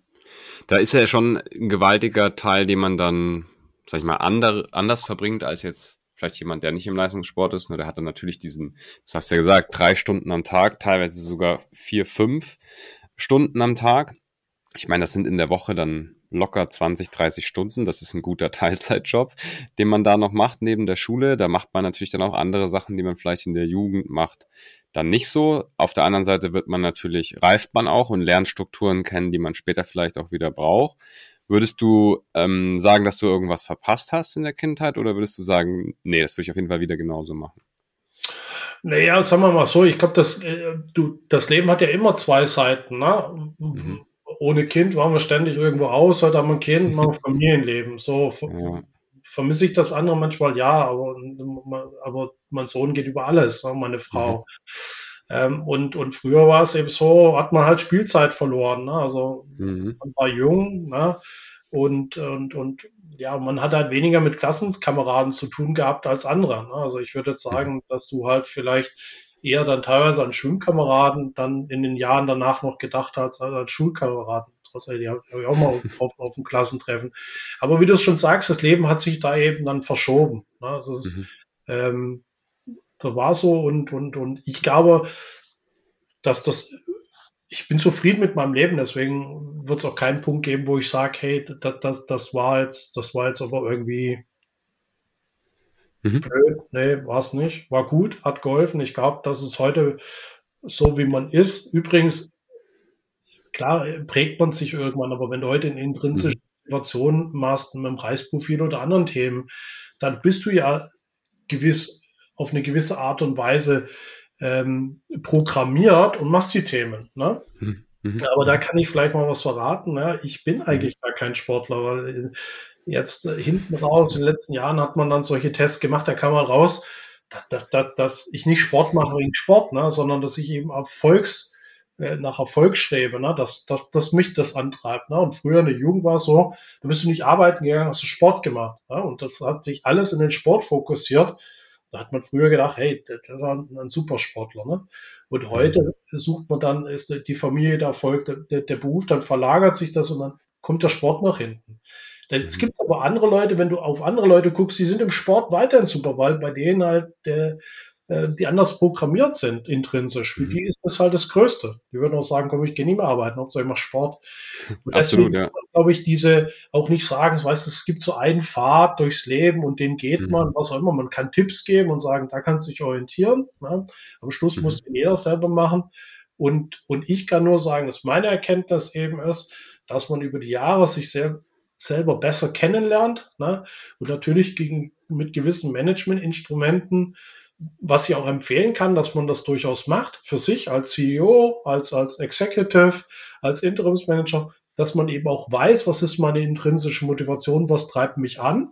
Da ist ja schon ein gewaltiger Teil, den man dann, sag ich mal, ander, anders verbringt als jetzt vielleicht jemand, der nicht im Leistungssport ist. Ne, der hat dann natürlich diesen, das hast du ja gesagt, drei Stunden am Tag, teilweise sogar vier, fünf Stunden am Tag. Ich meine, das sind in der Woche dann locker 20, 30 Stunden. Das ist ein guter Teilzeitjob, den man da noch macht neben der Schule. Da macht man natürlich dann auch andere Sachen, die man vielleicht in der Jugend macht, dann nicht so. Auf der anderen Seite wird man natürlich, reift man auch und lernt Strukturen kennen, die man später vielleicht auch wieder braucht. Würdest du ähm, sagen, dass du irgendwas verpasst hast in der Kindheit oder würdest du sagen, nee, das würde ich auf jeden Fall wieder genauso machen? Naja, sagen wir mal so, ich glaube, das, äh, du, das Leben hat ja immer zwei Seiten. Ne? Mhm. Ohne Kind waren wir ständig irgendwo aus, heute haben wir ein Kind, mal ein Familienleben. So ja. vermisse ich das andere manchmal, ja, aber, aber mein Sohn geht über alles, ne? meine Frau. Mhm. Ähm, und, und früher war es eben so, hat man halt Spielzeit verloren. Ne? Also mhm. man war jung ne? und, und, und ja, man hat halt weniger mit Klassenkameraden zu tun gehabt als andere. Ne? Also ich würde jetzt sagen, dass du halt vielleicht eher dann teilweise an Schulkameraden dann in den Jahren danach noch gedacht hast, als an Schulkameraden. Trotzdem, die habe ich auch mal auf, auf dem Klassentreffen. Aber wie du es schon sagst, das Leben hat sich da eben dann verschoben. Ne? Also ist, mhm. ähm, da war so und, und, und ich glaube, dass das ich bin zufrieden mit meinem Leben, deswegen wird es auch keinen Punkt geben, wo ich sage, hey, das, das, das war jetzt, das war jetzt aber irgendwie mhm. blöd. Nee, war es nicht. War gut, hat geholfen. Ich glaube, das ist heute so, wie man ist. Übrigens, klar, prägt man sich irgendwann, aber wenn du heute in intrinsische mhm. Situationen machst, mit dem Preisprofil oder anderen Themen, dann bist du ja gewiss auf eine gewisse Art und Weise ähm, programmiert und machst die Themen. Ne? Mhm. mhm. Aber da kann ich vielleicht mal was verraten. Ne? Ich bin eigentlich mhm. gar kein Sportler, weil jetzt äh, hinten raus, in den letzten Jahren hat man dann solche Tests gemacht, da kam man raus, dass, dass, dass, ich nicht Sport mache wegen Sport, ne? sondern dass ich eben Erfolgs, äh, nach Erfolg strebe, ne? dass, dass, dass mich das antreibt. Ne? Und früher in der Jugend war es so, da bist du nicht arbeiten gegangen, hast du Sport gemacht. Ne? Und das hat sich alles in den Sport fokussiert. Da hat man früher gedacht, hey, das ist ein, ein Supersportler. Ne? Und heute sucht man dann, ist die Familie der Erfolg, der, der Beruf, dann verlagert sich das und dann kommt der Sport nach hinten. Es mhm. gibt aber andere Leute, wenn du auf andere Leute guckst, die sind im Sport weiterhin super, weil bei denen halt der, äh, die anders programmiert sind, intrinsisch. Für mhm. die ist das halt das Größte. Die würden auch sagen, komm, ich gehe nie mehr arbeiten, Hauptsache ich mache Sport. Und Absolut, ja. glaube ich, diese auch nicht sagen, das heißt, es gibt so einen Pfad durchs Leben und den geht mhm. man, was auch immer. Man kann Tipps geben und sagen, da kannst du dich orientieren. Ne? Am Schluss mhm. muss jeder selber machen. Und, und ich kann nur sagen, dass meine Erkenntnis eben ist, dass man über die Jahre sich sehr, selber besser kennenlernt ne? und natürlich gegen, mit gewissen Managementinstrumenten was ich auch empfehlen kann, dass man das durchaus macht für sich als CEO, als, als Executive, als Interimsmanager, dass man eben auch weiß, was ist meine intrinsische Motivation, was treibt mich an,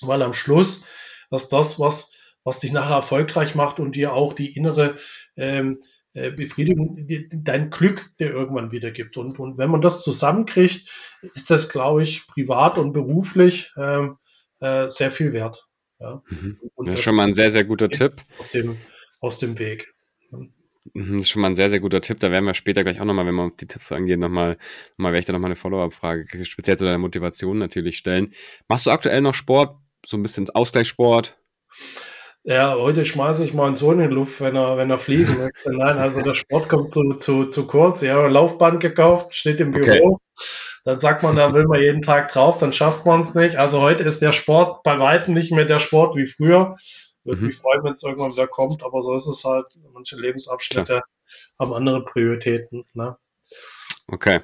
weil am Schluss, dass das, was, was dich nachher erfolgreich macht und dir auch die innere ähm, äh, Befriedigung, die, dein Glück dir irgendwann wieder gibt. Und, und wenn man das zusammenkriegt, ist das, glaube ich, privat und beruflich ähm, äh, sehr viel wert. Ja. Mhm. Das ist schon mal ein sehr, sehr guter Tipp. Aus dem, aus dem Weg. Mhm, das ist schon mal ein sehr, sehr guter Tipp. Da werden wir später gleich auch nochmal, wenn wir auf die Tipps angehen, nochmal, nochmal werde ich da nochmal eine Follow-up-Frage, speziell zu deiner Motivation natürlich stellen. Machst du aktuell noch Sport? So ein bisschen Ausgleichssport? Ja, heute schmeiße ich meinen Sohn in die Luft, wenn er, wenn er fliegen möchte. Nein, also der Sport kommt zu, zu, zu kurz. Ich habe ein Laufband gekauft, steht im Büro. Okay. Dann sagt man, da will man jeden Tag drauf, dann schafft man es nicht. Also heute ist der Sport bei weitem nicht mehr der Sport wie früher. Würde mhm. mich freuen, wenn es irgendwann wieder kommt, aber so ist es halt. Manche Lebensabschnitte klar. haben andere Prioritäten. Ne? Okay.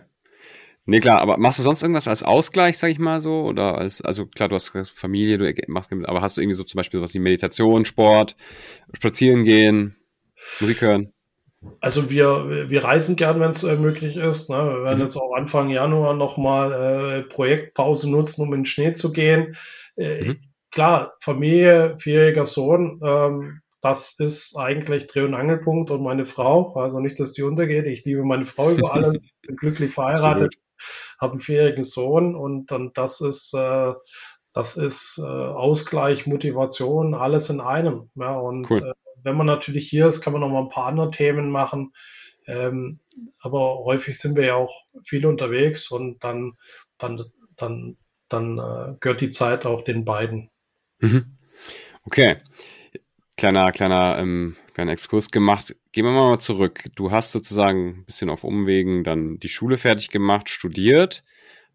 Nee, klar, aber machst du sonst irgendwas als Ausgleich, sag ich mal so? Oder als, also klar, du hast Familie, du machst, aber hast du irgendwie so zum Beispiel sowas wie Meditation, Sport, spazieren gehen, Musik hören? Also wir, wir reisen gern, wenn es äh, möglich ist. Ne? Wir werden mhm. jetzt auch Anfang Januar nochmal äh, Projektpause nutzen, um in den Schnee zu gehen. Äh, mhm. Klar, Familie, vierjähriger Sohn, ähm, das ist eigentlich Dreh- und Angelpunkt und meine Frau, also nicht, dass die untergeht. Ich liebe meine Frau über alles, bin glücklich verheiratet, habe einen vierjährigen Sohn und dann das ist äh, das ist äh, Ausgleich, Motivation, alles in einem. Ja, und cool. äh, wenn man natürlich hier ist, kann man noch mal ein paar andere Themen machen. Ähm, aber häufig sind wir ja auch viel unterwegs und dann, dann, dann, dann äh, gehört die Zeit auch den beiden. Mhm. Okay. Kleiner, kleiner, ähm, kleiner Exkurs gemacht. Gehen wir mal zurück. Du hast sozusagen ein bisschen auf Umwegen dann die Schule fertig gemacht, studiert.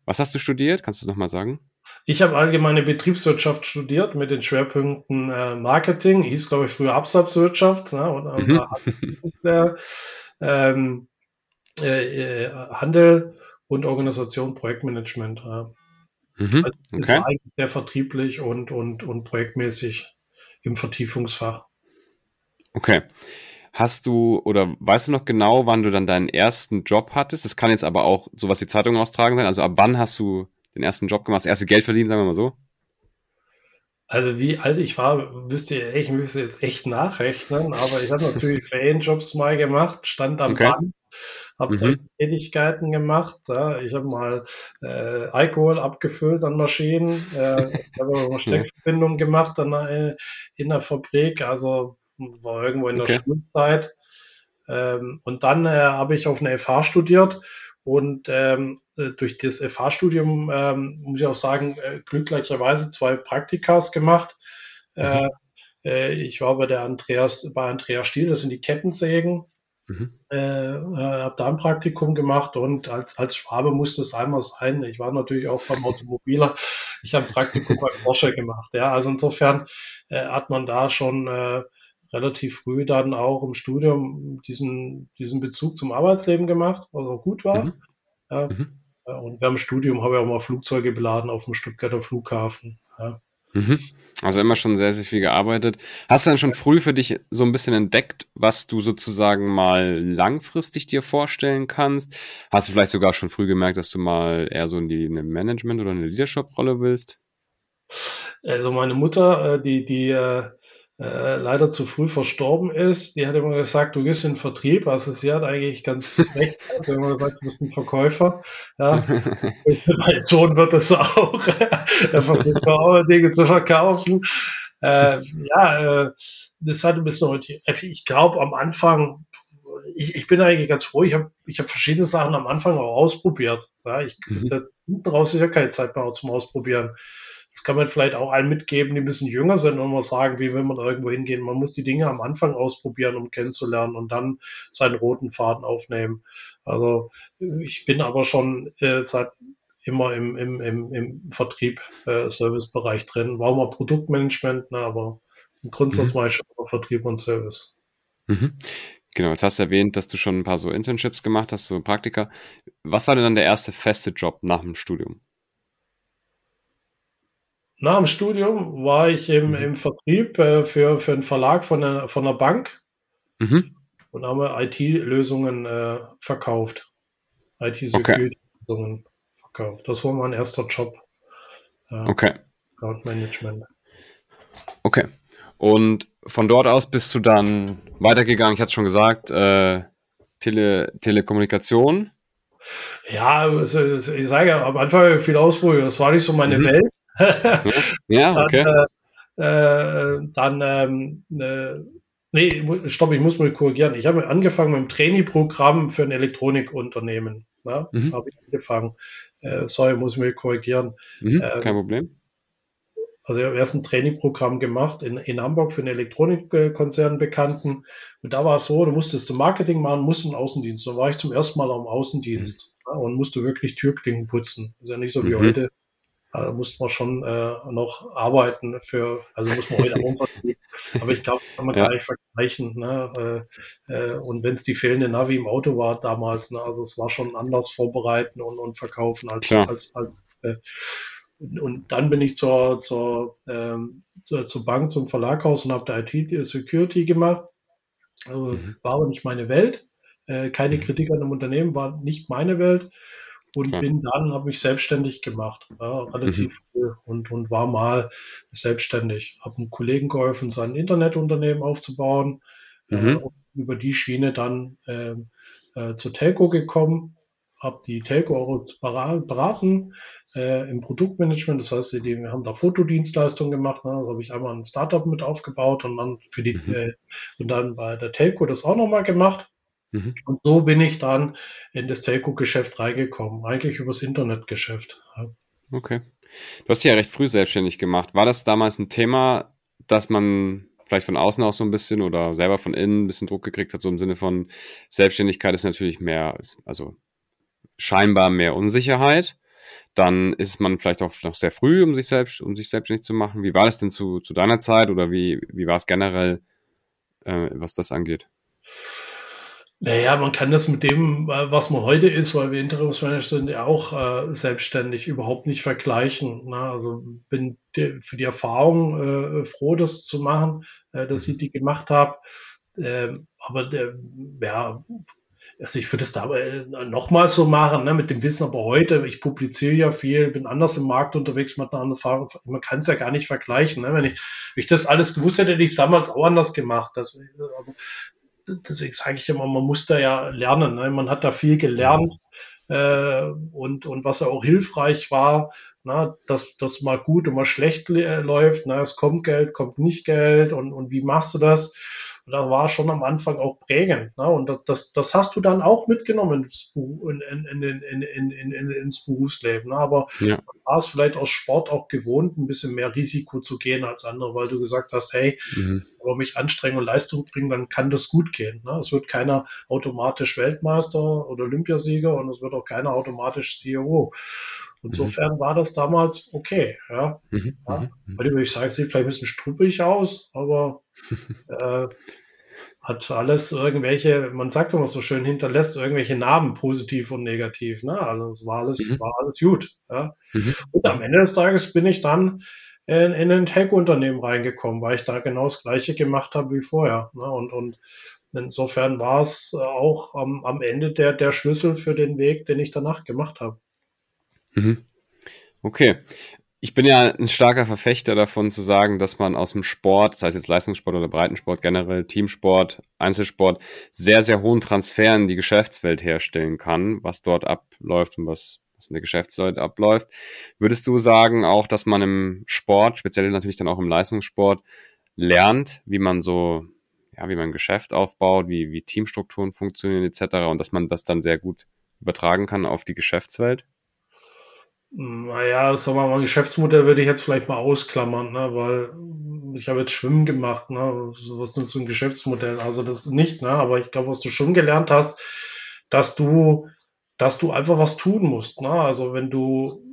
Was hast du studiert? Kannst du es nochmal sagen? Ich habe allgemeine Betriebswirtschaft studiert mit den Schwerpunkten äh, Marketing, hieß glaube ich früher Absatzwirtschaft ne, und mhm. äh, ähm, äh, Handel und Organisation Projektmanagement. Ja. Mhm. Also okay. sehr vertrieblich und, und, und projektmäßig im Vertiefungsfach. Okay. Hast du oder weißt du noch genau, wann du dann deinen ersten Job hattest? Das kann jetzt aber auch so was die Zeitung austragen sein. Also ab wann hast du den ersten Job gemacht, das erste Geld verdient, sagen wir mal so? Also wie alt ich war, müsste ich müsste jetzt echt nachrechnen, aber ich habe natürlich Ferienjobs mal gemacht, stand am okay. Band, habe mhm. Tätigkeiten gemacht. Ja. Ich habe mal äh, Alkohol abgefüllt an Maschinen, äh, ich habe Steckverbindung gemacht an, äh, in der Fabrik, also war irgendwo in der okay. Schulzeit. Ähm, und dann äh, habe ich auf eine FH studiert und ähm, äh, durch das FH-Studium, ähm, muss ich auch sagen, äh, glücklicherweise zwei Praktikas gemacht. Mhm. Äh, ich war bei der Andreas, bei Andreas Stiel, das sind die Kettensägen. Mhm. Äh, habe da ein Praktikum gemacht und als, als Schwabe musste es einmal sein. Ich war natürlich auch beim Automobiler. Ich habe ein Praktikum bei Porsche gemacht. Ja, also insofern äh, hat man da schon äh, relativ früh dann auch im Studium diesen, diesen Bezug zum Arbeitsleben gemacht, was auch gut war. Mhm. Ja. Mhm. Und während dem Studium habe ich auch mal Flugzeuge beladen auf dem Stuttgarter Flughafen. Ja. Mhm. Also immer schon sehr, sehr viel gearbeitet. Hast du dann schon früh für dich so ein bisschen entdeckt, was du sozusagen mal langfristig dir vorstellen kannst? Hast du vielleicht sogar schon früh gemerkt, dass du mal eher so in die eine Management- oder eine Leadership-Rolle willst? Also meine Mutter, äh, die, die äh, leider zu früh verstorben ist, die hat immer gesagt, du gehst in den Vertrieb. Also sie hat eigentlich ganz recht, wenn man sagt, du bist ein Verkäufer. Ja. mein Sohn wird das auch. er versucht auch Dinge zu verkaufen. Äh, ja, äh, das hat ein bisschen, ich glaube am Anfang, ich, ich bin eigentlich ganz froh, ich habe ich hab verschiedene Sachen am Anfang auch ausprobiert. Ja, ich, mhm. da, hinten raus ist ja keine Zeit mehr zum Ausprobieren. Das kann man vielleicht auch allen mitgeben, die ein bisschen jünger sind und mal sagen, wie will man irgendwo hingehen. Man muss die Dinge am Anfang ausprobieren, um kennenzulernen und dann seinen roten Faden aufnehmen. Also ich bin aber schon äh, seit immer im, im, im, im Vertrieb, äh, Servicebereich drin. War mal Produktmanagement, ne, aber im Grundsatz mhm. mache ich schon Vertrieb und Service. Mhm. Genau, jetzt hast du erwähnt, dass du schon ein paar so Internships gemacht hast, so Praktika. Was war denn dann der erste feste Job nach dem Studium? Nach dem Studium war ich im, mhm. im Vertrieb äh, für, für einen Verlag von einer, von einer Bank mhm. und haben IT-Lösungen äh, verkauft. IT-Security-Lösungen okay. verkauft. Das war mein erster Job. Äh, okay. Account Management. Okay. Und von dort aus bist du dann weitergegangen, ich hatte es schon gesagt, äh, Tele Telekommunikation. Ja, ich sage ja, am Anfang viel ausprobiert. Das war nicht so meine mhm. Welt ja, okay. Dann, äh, äh, dann ähm, äh, nee, stopp, ich muss mal korrigieren. Ich habe angefangen mit einem Trainee-Programm für ein Elektronikunternehmen. Ja, mhm. Habe ich angefangen. Äh, sorry, muss ich mal korrigieren. Mhm, ähm, kein Problem. Also ich habe erst ein Trainee-Programm gemacht in, in Hamburg für einen Elektronikkonzern Bekannten. Und da war es so, du musstest Marketing machen, musst einen Außendienst. Da war ich zum ersten Mal am Außendienst mhm. ja, und musste wirklich Türklingen putzen. Ist ja nicht so wie mhm. heute da muss man schon äh, noch arbeiten für, also muss man heute auch Aber ich glaube, kann man ja. gar nicht vergleichen. Ne? Äh, äh, und wenn es die fehlende Navi im Auto war damals, ne? also es war schon anders vorbereiten und, und verkaufen als, Klar. als, als äh, und, und, dann bin ich zur, zur, ähm, zur, zur Bank, zum Verlaghaus und habe da IT-Security gemacht. Also, mhm. War aber nicht meine Welt. Äh, keine mhm. Kritik an dem Unternehmen, war nicht meine Welt und ja. bin dann, habe mich selbstständig gemacht, ja, relativ mhm. früh und, und war mal selbstständig. Habe einem Kollegen geholfen, sein Internetunternehmen aufzubauen äh, mhm. äh, und über die Schiene dann äh, äh, zur Telco gekommen, habe die Telco beraten äh, im Produktmanagement, das heißt, die, wir haben da Fotodienstleistungen gemacht, ne? da habe ich einmal ein Startup mit aufgebaut und dann für die mhm. äh, und dann bei der Telco das auch nochmal gemacht Mhm. Und so bin ich dann in das Telco-Geschäft reingekommen, eigentlich übers Internetgeschäft. Okay. Du hast dich ja recht früh selbstständig gemacht. War das damals ein Thema, dass man vielleicht von außen auch so ein bisschen oder selber von innen ein bisschen Druck gekriegt hat, so im Sinne von Selbstständigkeit ist natürlich mehr, also scheinbar mehr Unsicherheit. dann ist man vielleicht auch noch sehr früh, um sich selbst, um sich selbstständig zu machen. Wie war das denn zu, zu deiner Zeit oder wie, wie war es generell, äh, was das angeht? Naja, man kann das mit dem, was man heute ist, weil wir Interimsmanager sind, ja auch äh, selbstständig überhaupt nicht vergleichen. Ne? Also bin für die Erfahrung äh, froh, das zu machen, äh, dass ich die gemacht habe. Ähm, aber der, ja, also ich würde es da äh, nochmal so machen, ne, mit dem Wissen aber heute, ich publiziere ja viel, bin anders im Markt unterwegs mit einer anderen Erfahrung, man kann es ja gar nicht vergleichen. Ne? Wenn, ich, wenn ich das alles gewusst hätte, hätte ich es damals auch anders gemacht. Das, also, deswegen sage ich immer, man muss da ja lernen. Ne? Man hat da viel gelernt äh, und, und was auch hilfreich war, na, dass das mal gut und mal schlecht läuft. Na, es kommt Geld, kommt nicht Geld und, und wie machst du das? Und das war schon am Anfang auch prägend. Ne? Und das, das hast du dann auch mitgenommen in, in, in, in, in, in, ins Berufsleben. Ne? Aber ja. war es vielleicht aus Sport auch gewohnt, ein bisschen mehr Risiko zu gehen als andere, weil du gesagt hast, hey, mhm. wenn mich anstrengen und Leistung bringen, dann kann das gut gehen. Ne? Es wird keiner automatisch Weltmeister oder Olympiasieger und es wird auch keiner automatisch CEO. Mhm. Insofern war das damals okay. Ja. Mhm. ja. Mhm. mhm. Würde ich sagen, es sieht vielleicht ein bisschen struppig aus, aber äh, hat alles irgendwelche, man sagt immer so schön, hinterlässt irgendwelche Narben, positiv und negativ. Ne? Also es war alles, mhm. war alles gut. Ja? Mhm. Und am Ende des Tages bin ich dann in, in ein Tech-Unternehmen reingekommen, weil ich da genau das Gleiche gemacht habe wie vorher. Ne? Und, und insofern war es auch am, am Ende der, der Schlüssel für den Weg, den ich danach gemacht habe. Mhm. Okay. Ich bin ja ein starker Verfechter davon zu sagen, dass man aus dem Sport, das heißt jetzt Leistungssport oder Breitensport generell, Teamsport, Einzelsport, sehr, sehr hohen Transfer in die Geschäftswelt herstellen kann, was dort abläuft und was, was in der Geschäftswelt abläuft. Würdest du sagen auch, dass man im Sport, speziell natürlich dann auch im Leistungssport, lernt, wie man so, ja, wie man ein Geschäft aufbaut, wie, wie Teamstrukturen funktionieren etc. und dass man das dann sehr gut übertragen kann auf die Geschäftswelt? Naja, sagen wir mal, Geschäftsmodell würde ich jetzt vielleicht mal ausklammern, ne, weil ich habe jetzt Schwimmen gemacht, ne, was ist so ein Geschäftsmodell? Also das nicht, ne, aber ich glaube, was du schon gelernt hast, dass du, dass du einfach was tun musst, ne, also wenn du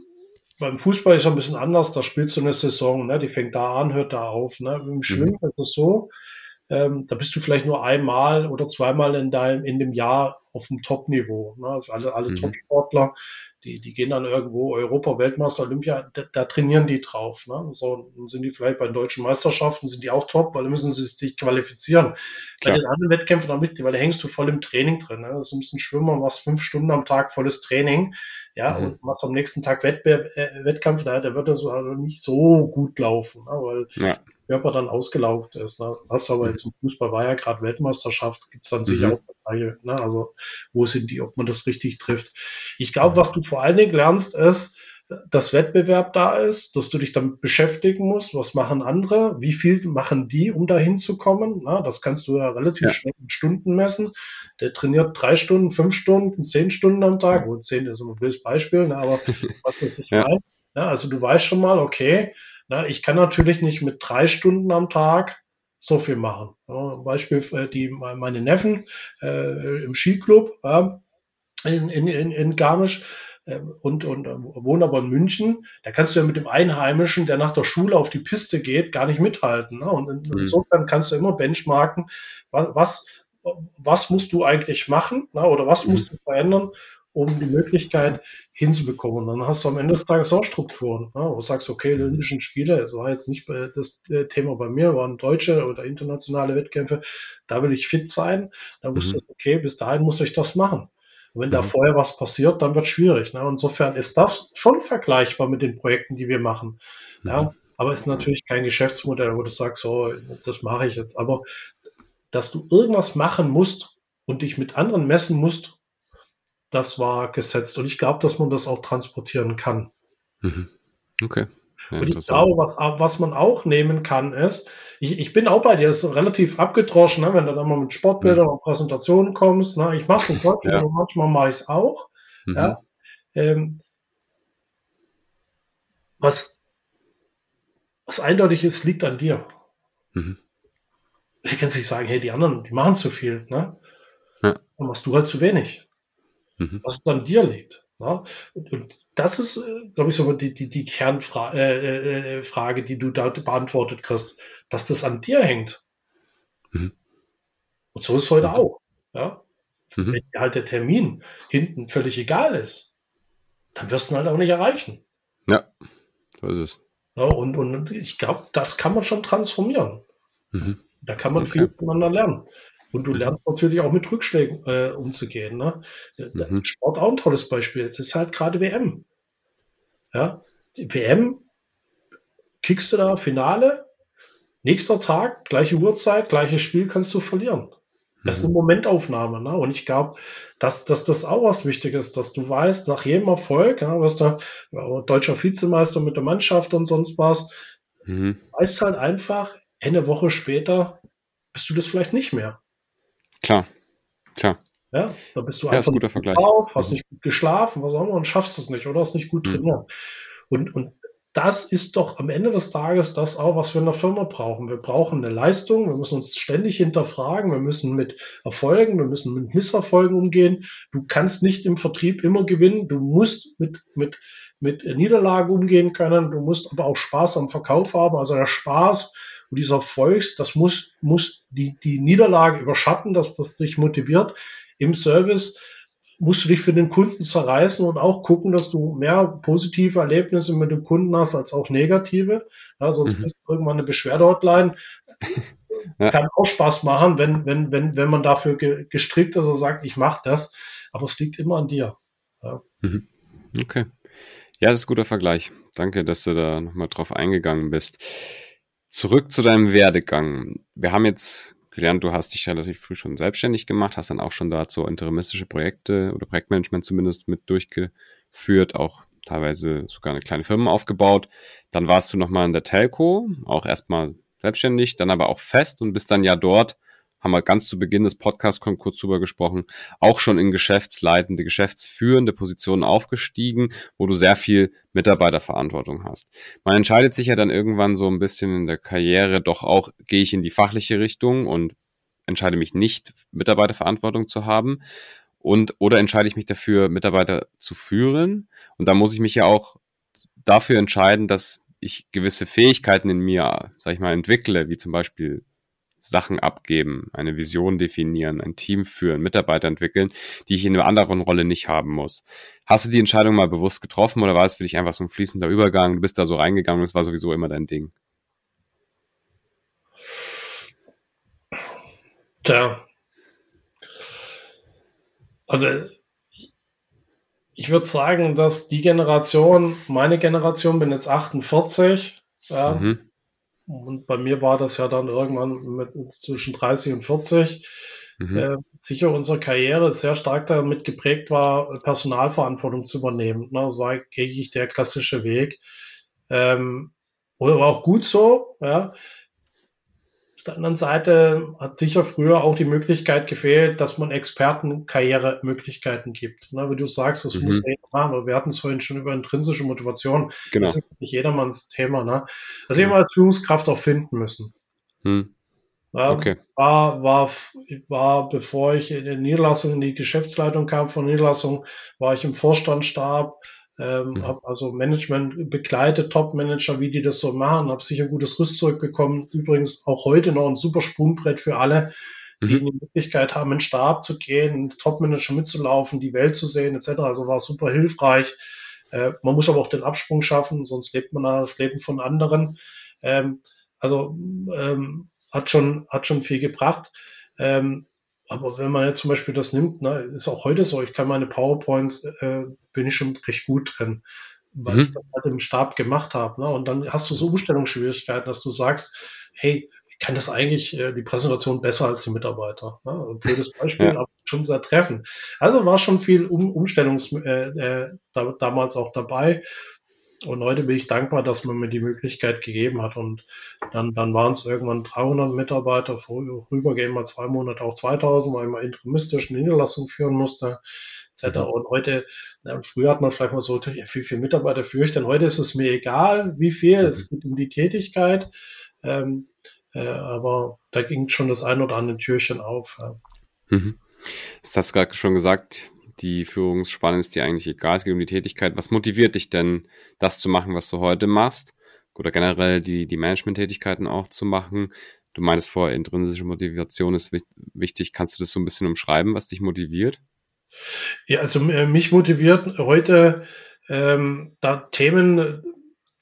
beim Fußball ist es ein bisschen anders, da spielst du eine Saison, ne, die fängt da an, hört da auf, ne, im mhm. Schwimmen mhm. ist es so, ähm, da bist du vielleicht nur einmal oder zweimal in deinem, in dem Jahr auf dem Top-Niveau, ne, also alle, alle mhm. Top-Sportler, die, die gehen dann irgendwo Europa, Weltmeister, Olympia, da, da trainieren die drauf. Ne? So dann sind die vielleicht bei den deutschen Meisterschaften, sind die auch top, weil dann müssen sie sich qualifizieren. Klar. Bei den anderen Wettkämpfen noch mit, weil da hängst du voll im Training drin. Ne? Das ist ein Schwimmer, machst fünf Stunden am Tag volles Training, ja, mhm. und machst am nächsten Tag Wettbewerb, äh, Wettkampf, da, der wird das also nicht so gut laufen, ne? weil ja. Körper dann ausgelaugt ist. Ne? Hast du aber jetzt im Fußball war ja gerade Weltmeisterschaft, gibt es dann mhm. sicher auch Bereiche, ne? also wo sind die, ob man das richtig trifft. Ich glaube, was du vor allen Dingen lernst, ist, dass Wettbewerb da ist, dass du dich damit beschäftigen musst, was machen andere, wie viel machen die, um dahin zu kommen. Na, das kannst du ja relativ ja. schnell in Stunden messen. Der trainiert drei Stunden, fünf Stunden, zehn Stunden am Tag. Gut, zehn ist ein blödes Beispiel, na, aber was das ich ja. Na, also du weißt schon mal, okay, na, ich kann natürlich nicht mit drei Stunden am Tag so viel machen. Ja, Beispiel äh, die meine Neffen äh, im Skiclub äh, in, in, in, in Garmisch und, und äh, wohnen aber in München. Da kannst du ja mit dem Einheimischen, der nach der Schule auf die Piste geht, gar nicht mithalten. Ne? Und mhm. insofern kannst du immer benchmarken, was, was, musst du eigentlich machen ne? oder was musst mhm. du verändern, um die Möglichkeit hinzubekommen. dann hast du am Ende des Tages auch Strukturen, ne, wo du sagst, okay, die Olympischen Spiele, das war jetzt nicht das äh, Thema bei mir, waren deutsche oder internationale Wettkämpfe, da will ich fit sein. Da wusste mhm. ich, okay, bis dahin muss ich das machen. Und wenn mhm. da vorher was passiert, dann wird es schwierig. Ne? Insofern ist das schon vergleichbar mit den Projekten, die wir machen. Mhm. Ja? Aber ist natürlich kein Geschäftsmodell, wo du sagst, so, das mache ich jetzt. Aber dass du irgendwas machen musst und dich mit anderen messen musst, das war gesetzt. Und ich glaube, dass man das auch transportieren kann. Mhm. Okay. Ja, und ich glaube, was, was man auch nehmen kann, ist, ich, ich bin auch bei dir, ist relativ abgedroschen, ne, wenn du dann mal mit Sportbildern mhm. und Präsentationen kommst. Ne, ich mache es ja. manchmal mache ich es auch. Mhm. Ja, ähm, was, was eindeutig ist, liegt an dir. Mhm. Ich kann nicht sagen, hey, die anderen, die machen zu viel. Ne? Ja. Dann machst du halt zu wenig. Mhm. Was an dir liegt. Ne? Und, und das ist, äh, glaube ich, so die, die, die Kernfrage, äh, äh, Frage, die du da beantwortet kriegst, dass das an dir hängt. Mhm. Und so ist es heute mhm. auch. Ja? Mhm. Wenn dir halt der Termin hinten völlig egal ist, dann wirst du ihn halt auch nicht erreichen. Ja, so ist es. Ja, und, und ich glaube, das kann man schon transformieren. Mhm. Da kann man okay. viel voneinander lernen. Und du lernst natürlich auch mit Rückschlägen äh, umzugehen. Ne? Mhm. Sport auch ein tolles Beispiel. Es ist halt gerade WM. Ja, die WM, kickst du da Finale, nächster Tag, gleiche Uhrzeit, gleiches Spiel kannst du verlieren. Das ist eine mhm. Momentaufnahme. Ne? Und ich glaube, dass, dass das auch was Wichtiges dass du weißt, nach jedem Erfolg, ja, was da ja, deutscher Vizemeister mit der Mannschaft und sonst was, mhm. weißt halt einfach, eine Woche später bist du das vielleicht nicht mehr. Klar, klar. Ja, da bist du ja, einfach ein guter Vergleich. Auf, hast mhm. nicht gut geschlafen, was auch immer, und schaffst es nicht oder hast nicht gut mhm. trainiert. Und, und das ist doch am Ende des Tages das auch, was wir in der Firma brauchen. Wir brauchen eine Leistung, wir müssen uns ständig hinterfragen, wir müssen mit Erfolgen, wir müssen mit Misserfolgen umgehen. Du kannst nicht im Vertrieb immer gewinnen, du musst mit, mit, mit Niederlagen umgehen können, du musst aber auch Spaß am Verkauf haben. Also der Spaß und dieser Erfolgs, das muss, muss die, die Niederlage überschatten, dass das dich motiviert im Service musst du dich für den Kunden zerreißen und auch gucken, dass du mehr positive Erlebnisse mit dem Kunden hast als auch negative. Ja, sonst mhm. ist irgendwann eine Beschwerdehotline. ja. Kann auch Spaß machen, wenn, wenn, wenn, wenn man dafür gestrickt ist und sagt, ich mache das. Aber es liegt immer an dir. Ja. Mhm. Okay. Ja, das ist ein guter Vergleich. Danke, dass du da nochmal drauf eingegangen bist. Zurück zu deinem Werdegang. Wir haben jetzt gelernt, du hast dich relativ früh schon selbstständig gemacht, hast dann auch schon dazu interimistische Projekte oder Projektmanagement zumindest mit durchgeführt, auch teilweise sogar eine kleine Firma aufgebaut. Dann warst du nochmal in der Telco, auch erstmal selbstständig, dann aber auch fest und bist dann ja dort haben wir ganz zu Beginn des Podcasts kurz drüber gesprochen, auch schon in geschäftsleitende, geschäftsführende Positionen aufgestiegen, wo du sehr viel Mitarbeiterverantwortung hast. Man entscheidet sich ja dann irgendwann so ein bisschen in der Karriere doch auch, gehe ich in die fachliche Richtung und entscheide mich nicht, Mitarbeiterverantwortung zu haben und oder entscheide ich mich dafür, Mitarbeiter zu führen. Und da muss ich mich ja auch dafür entscheiden, dass ich gewisse Fähigkeiten in mir, sag ich mal, entwickle, wie zum Beispiel Sachen abgeben, eine Vision definieren, ein Team führen, Mitarbeiter entwickeln, die ich in einer anderen Rolle nicht haben muss. Hast du die Entscheidung mal bewusst getroffen oder war es für dich einfach so ein fließender Übergang? Du bist da so reingegangen und es war sowieso immer dein Ding? Tja. Also ich würde sagen, dass die Generation, meine Generation, bin jetzt 48, ja, mhm. Und bei mir war das ja dann irgendwann mit, zwischen 30 und 40. Mhm. Äh, sicher unsere Karriere sehr stark damit geprägt war, Personalverantwortung zu übernehmen. Ne? Das war eigentlich der klassische Weg. Ähm, oder war auch gut so, ja. Auf der anderen Seite hat sicher früher auch die Möglichkeit gefehlt, dass man Experten Karrieremöglichkeiten gibt. Ne, wie du sagst, das mhm. muss jeder machen, aber wir hatten es vorhin schon über intrinsische Motivation. Genau. Das ist nicht jedermanns Thema. Ne? Das mhm. als Führungskraft auch finden müssen. Mhm. Ja, okay. war, war, war, bevor ich in die Niederlassung, in die Geschäftsleitung kam von Niederlassung, war ich im Vorstandsstab, ähm, mhm. Habe also Management begleitet, Top-Manager, wie die das so machen, habe sicher ein gutes Rüstzeug bekommen. Übrigens auch heute noch ein super Sprungbrett für alle, die mhm. die Möglichkeit haben, in den Stab zu gehen, Top-Manager mitzulaufen, die Welt zu sehen, etc. Also war super hilfreich. Äh, man muss aber auch den Absprung schaffen, sonst lebt man das Leben von anderen. Ähm, also ähm, hat schon hat schon viel gebracht. Ähm, aber wenn man jetzt zum Beispiel das nimmt, ne, ist auch heute so, ich kann meine PowerPoints, äh, bin ich schon recht gut drin, weil mhm. ich das halt im Stab gemacht habe. Ne? Und dann hast du so Umstellungsschwierigkeiten, dass du sagst, hey, ich kann das eigentlich, äh, die Präsentation besser als die Mitarbeiter. Ne? Ein blödes Beispiel, ja. aber schon sehr treffend. Also war schon viel um Umstellungs äh, äh, da, damals auch dabei. Und heute bin ich dankbar, dass man mir die Möglichkeit gegeben hat. Und dann, dann waren es irgendwann 300 Mitarbeiter, vorübergehend mal zwei Monate auch 2000, weil ich mal interimistisch eine Niederlassung führen musste, etc. Mhm. Und heute, früher hat man vielleicht mal so, wie viele Mitarbeiter führe ich denn? Heute ist es mir egal, wie viel, es mhm. geht um die Tätigkeit. Ähm, äh, aber da ging schon das ein oder andere Türchen auf. Ja. Mhm. Das hast du gerade schon gesagt, die Führungsspanne ist dir eigentlich egal, es geht um die Tätigkeit. Was motiviert dich denn, das zu machen, was du heute machst? Oder generell die, die Management-Tätigkeiten auch zu machen? Du meinst vorher, intrinsische Motivation ist wichtig. Kannst du das so ein bisschen umschreiben, was dich motiviert? Ja, also äh, mich motiviert heute ähm, da Themen,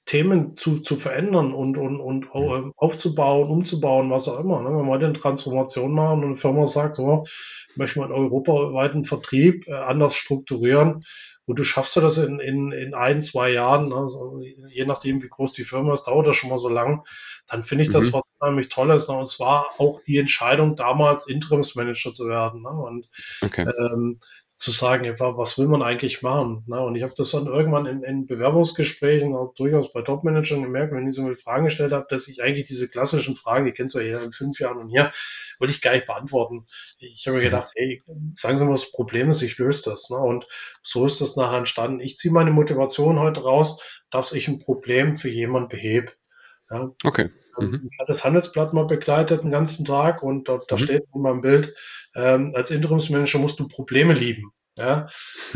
Themen zu, zu verändern und, und, und äh, aufzubauen, umzubauen, was auch immer. Ne? Wenn wir heute eine Transformation machen und eine Firma sagt, so, möchte man europaweiten Vertrieb äh, anders strukturieren, und du schaffst du das in, in, in ein, zwei Jahren, also je nachdem, wie groß die Firma ist, dauert das schon mal so lang, dann finde ich das mhm. was unheimlich Tolles. Ne? Und zwar auch die Entscheidung damals, Interimsmanager zu werden. Ne? Und okay. ähm, zu sagen, was will man eigentlich machen? Ne? Und ich habe das dann irgendwann in, in Bewerbungsgesprächen, auch durchaus bei Topmanagern gemerkt, wenn ich so viele Fragen gestellt habe, dass ich eigentlich diese klassischen Fragen, die kennst du ja in fünf Jahren und hier, wollte ich gar nicht beantworten. Ich habe mir gedacht, hey, sagen Sie mal, was das Problem ist, ich löse das. Ne? Und so ist das nachher entstanden. Ich ziehe meine Motivation heute raus, dass ich ein Problem für jemanden behebe. Ja? Okay. Mhm. Ich habe das Handelsblatt mal begleitet den ganzen Tag und da, da mhm. steht in meinem Bild, ähm, als Interimsmanager musst du Probleme lieben. Ja,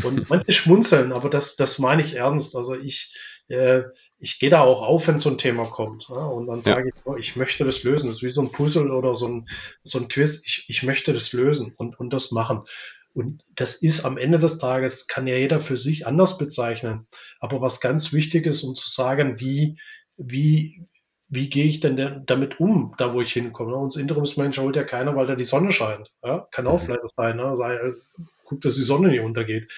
und manche schmunzeln, aber das, das meine ich ernst. Also ich, äh, ich gehe da auch auf, wenn so ein Thema kommt. Ja? Und dann sage ich, oh, ich möchte das lösen. Das ist wie so ein Puzzle oder so ein, so ein Quiz. Ich, ich möchte das lösen und, und das machen. Und das ist am Ende des Tages, kann ja jeder für sich anders bezeichnen. Aber was ganz wichtig ist, um zu sagen, wie, wie, wie gehe ich denn damit um, da wo ich hinkomme? Ne? Uns Interimsmanager holt ja keiner, weil da die Sonne scheint. Ja? Kann auch mhm. vielleicht sein. Ne? Sei, äh, guckt, dass die Sonne nicht untergeht.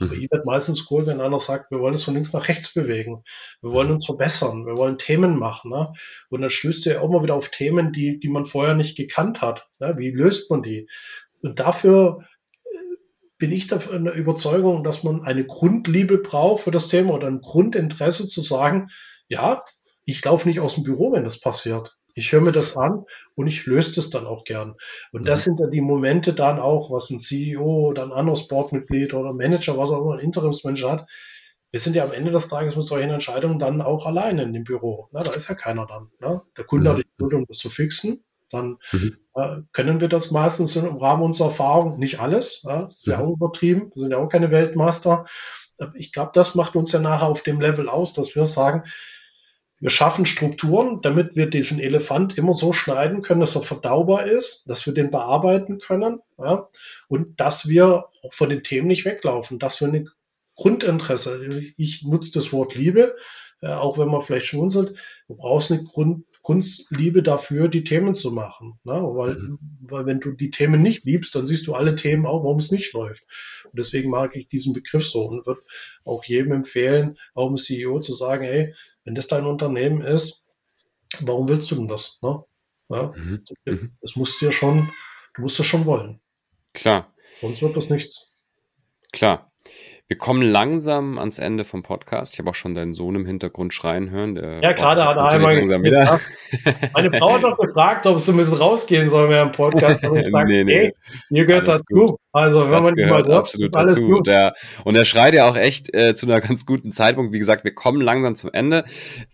Aber mhm. ich werde meistens cool, wenn einer sagt, wir wollen es von links nach rechts bewegen. Wir wollen uns verbessern. Wir wollen Themen machen. Ne? Und dann stößt ja auch mal wieder auf Themen, die, die man vorher nicht gekannt hat. Ne? Wie löst man die? Und dafür äh, bin ich der Überzeugung, dass man eine Grundliebe braucht für das Thema oder ein Grundinteresse zu sagen, ja, ich laufe nicht aus dem Büro, wenn das passiert. Ich höre mir das an und ich löse das dann auch gern. Und mhm. das sind dann die Momente dann auch, was ein CEO oder ein anderes Boardmitglied oder Manager, was auch immer ein Interimsmanager hat. Wir sind ja am Ende des Tages mit solchen Entscheidungen dann auch alleine in dem Büro. Na, da ist ja keiner dann. Ne? Der Kunde mhm. hat die Geduld, um das zu fixen. Dann mhm. äh, können wir das meistens im Rahmen unserer Erfahrung, nicht alles, ja, das ist ja auch übertrieben, wir sind ja auch keine Weltmeister. Ich glaube, das macht uns ja nachher auf dem Level aus, dass wir sagen, wir schaffen Strukturen, damit wir diesen Elefant immer so schneiden können, dass er verdaubar ist, dass wir den bearbeiten können ja, und dass wir auch von den Themen nicht weglaufen, dass wir ein Grundinteresse, ich nutze das Wort Liebe, äh, auch wenn man vielleicht schmunzelt, du brauchst eine Grund, Grundliebe dafür, die Themen zu machen. Ne? Weil, mhm. weil wenn du die Themen nicht liebst, dann siehst du alle Themen auch, warum es nicht läuft. Und deswegen mag ich diesen Begriff so und würde auch jedem empfehlen, auch dem CEO zu sagen, hey, wenn das dein Unternehmen ist, warum willst du denn das? Ne? Ja, mhm. mhm. Das musst du ja schon, du musst das schon wollen. Klar. Sonst wird das nichts. Klar. Wir kommen langsam ans Ende vom Podcast. Ich habe auch schon deinen Sohn im Hintergrund schreien hören. ja, gerade hat er einmal langsam wieder. Meine Frau hat doch gefragt, ob es so ein bisschen rausgehen soll mehr im Podcast. Und ich sage, nee, nee. Hey, ihr gehört alles dazu. Gut. Also, wenn das man nicht mal absolut alles dazu. Gut. Der, und er schreit ja auch echt äh, zu einer ganz guten Zeitpunkt. Wie gesagt, wir kommen langsam zum Ende.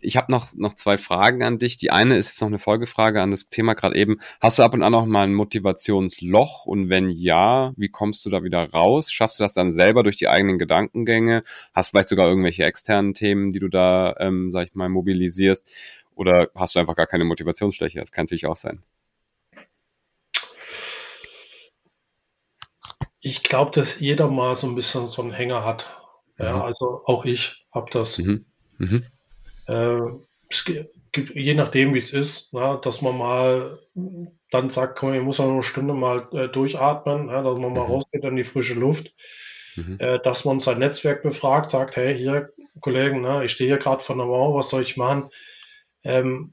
Ich habe noch, noch zwei Fragen an dich. Die eine ist jetzt noch eine Folgefrage an das Thema gerade eben. Hast du ab und an noch mal ein Motivationsloch? Und wenn ja, wie kommst du da wieder raus? Schaffst du das dann selber durch die eigenen Gedankengänge? Hast vielleicht sogar irgendwelche externen Themen, die du da, ähm, sag ich mal, mobilisierst? Oder hast du einfach gar keine Motivationsschwäche? Das kann natürlich auch sein. ich glaube, dass jeder mal so ein bisschen so einen Hänger hat. Ja, mhm. also auch ich habe das. Mhm. Mhm. Äh, es gibt, je nachdem, wie es ist, na, dass man mal dann sagt, komm, ich muss noch eine Stunde mal äh, durchatmen, ja, dass man mal mhm. rausgeht in die frische Luft, mhm. äh, dass man sein Netzwerk befragt, sagt, hey, hier, Kollegen, na, ich stehe hier gerade vor der Mauer, was soll ich machen? Ähm,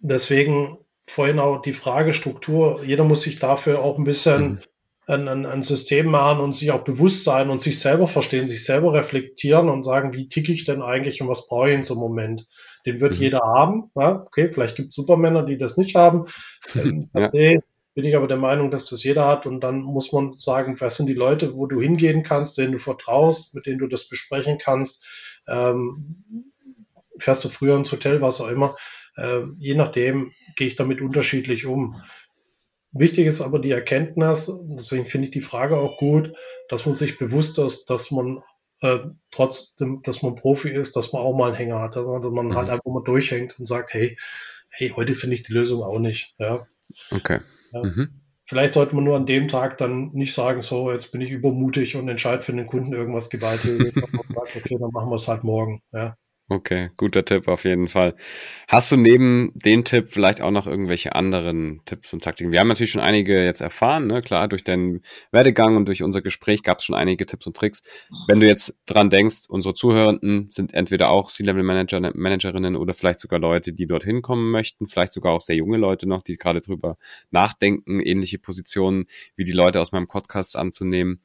deswegen vorhin auch die Fragestruktur. Jeder muss sich dafür auch ein bisschen mhm. ein, ein, ein, System machen und sich auch bewusst sein und sich selber verstehen, sich selber reflektieren und sagen, wie ticke ich denn eigentlich und was brauche ich in so einem Moment? Den wird mhm. jeder haben. Ja? Okay, vielleicht gibt es Supermänner, die das nicht haben. Ähm, ja. okay, bin ich aber der Meinung, dass das jeder hat. Und dann muss man sagen, was sind die Leute, wo du hingehen kannst, denen du vertraust, mit denen du das besprechen kannst. Ähm, fährst du früher ins Hotel, was auch immer. Äh, je nachdem gehe ich damit unterschiedlich um. wichtig ist aber die Erkenntnis, deswegen finde ich die Frage auch gut, dass man sich bewusst ist, dass man äh, trotzdem, dass man Profi ist, dass man auch mal einen Hänger hat, dass man mhm. halt einfach mal durchhängt und sagt, hey, hey, heute finde ich die Lösung auch nicht. Ja. Okay. Ja. Mhm. Vielleicht sollte man nur an dem Tag dann nicht sagen, so, jetzt bin ich übermutig und entscheide für den Kunden irgendwas gewaltig. okay, dann machen wir es halt morgen. Ja. Okay, guter Tipp auf jeden Fall. Hast du neben den Tipp vielleicht auch noch irgendwelche anderen Tipps und Taktiken? Wir haben natürlich schon einige jetzt erfahren, ne? klar, durch deinen Werdegang und durch unser Gespräch gab es schon einige Tipps und Tricks. Wenn du jetzt dran denkst, unsere Zuhörenden sind entweder auch C-Level-Manager, Managerinnen oder vielleicht sogar Leute, die dorthin kommen möchten, vielleicht sogar auch sehr junge Leute noch, die gerade drüber nachdenken, ähnliche Positionen wie die Leute aus meinem Podcast anzunehmen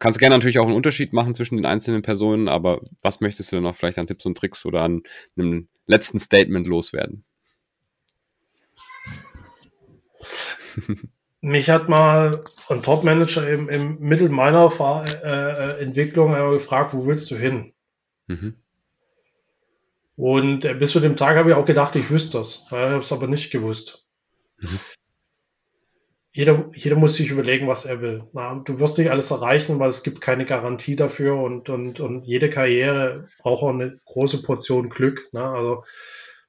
kannst gerne natürlich auch einen Unterschied machen zwischen den einzelnen Personen, aber was möchtest du denn noch vielleicht an Tipps und Tricks oder an einem letzten Statement loswerden? Mich hat mal ein Top-Manager im, im Mittel meiner äh, äh Entwicklung gefragt, wo willst du hin? Mhm. Und äh, bis zu dem Tag habe ich auch gedacht, ich wüsste das. Ich habe es aber nicht gewusst. Mhm jeder, jeder muss sich überlegen, was er will. Na, du wirst nicht alles erreichen, weil es gibt keine Garantie dafür und, und, und jede Karriere braucht auch eine große Portion Glück. Na, also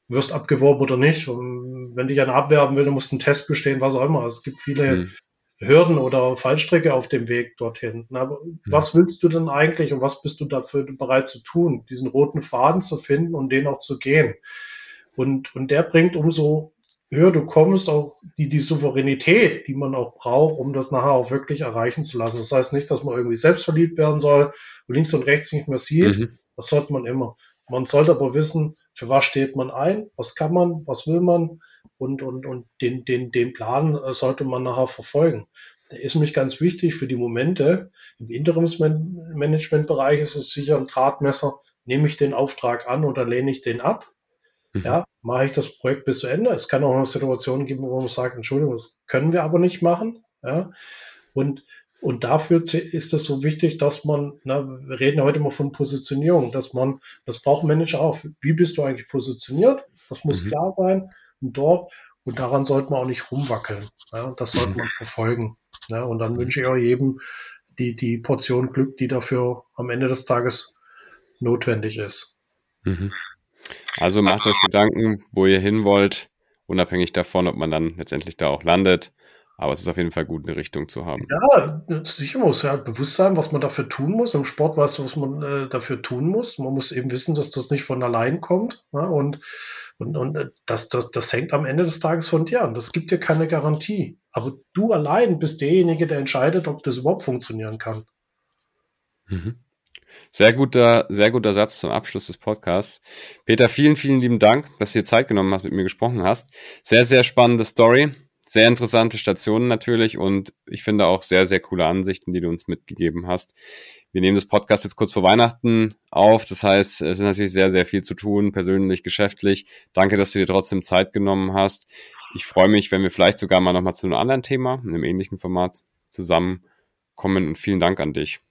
du wirst abgeworben oder nicht. Und wenn dich einer abwerben will, dann musst du einen Test bestehen, was auch immer. Es gibt viele mhm. Hürden oder Fallstrecke auf dem Weg dorthin. Na, mhm. Was willst du denn eigentlich und was bist du dafür bereit zu tun? Diesen roten Faden zu finden und den auch zu gehen. Und, und der bringt umso höher du kommst, auch die, die Souveränität, die man auch braucht, um das nachher auch wirklich erreichen zu lassen. Das heißt nicht, dass man irgendwie selbst verliebt werden soll und links und rechts nicht mehr sieht. Mhm. Das sollte man immer. Man sollte aber wissen, für was steht man ein, was kann man, was will man und, und, und den, den, den Plan äh, sollte man nachher verfolgen. Der ist nämlich ganz wichtig für die Momente. Im Interimsmanagementbereich ist es sicher ein Drahtmesser. Nehme ich den Auftrag an oder lehne ich den ab? Mhm. Ja, mache ich das Projekt bis zu Ende. Es kann auch noch Situationen geben, wo man sagt, Entschuldigung, das können wir aber nicht machen. Ja, und, und dafür ist es so wichtig, dass man, na, wir reden heute immer von Positionierung, dass man, das braucht Manager auch. Wie bist du eigentlich positioniert? Das muss mhm. klar sein. Und dort, und daran sollte man auch nicht rumwackeln. Ja, das sollte mhm. man verfolgen. Ja, und dann wünsche ich auch jedem die, die Portion Glück, die dafür am Ende des Tages notwendig ist. Mhm. Also macht euch Gedanken, wo ihr hin wollt, unabhängig davon, ob man dann letztendlich da auch landet. Aber es ist auf jeden Fall gut, eine Richtung zu haben. Ja, sicher muss ja bewusst sein, was man dafür tun muss. Im Sport weißt du, was man äh, dafür tun muss. Man muss eben wissen, dass das nicht von allein kommt. Ja, und und, und äh, das, das, das hängt am Ende des Tages von dir an. Das gibt dir keine Garantie. Aber du allein bist derjenige, der entscheidet, ob das überhaupt funktionieren kann. Mhm. Sehr guter, sehr guter Satz zum Abschluss des Podcasts. Peter, vielen, vielen lieben Dank, dass du dir Zeit genommen hast, mit mir gesprochen hast. Sehr, sehr spannende Story. Sehr interessante Stationen natürlich und ich finde auch sehr, sehr coole Ansichten, die du uns mitgegeben hast. Wir nehmen das Podcast jetzt kurz vor Weihnachten auf. Das heißt, es ist natürlich sehr, sehr viel zu tun, persönlich, geschäftlich. Danke, dass du dir trotzdem Zeit genommen hast. Ich freue mich, wenn wir vielleicht sogar mal nochmal zu einem anderen Thema, in einem ähnlichen Format zusammenkommen und vielen Dank an dich.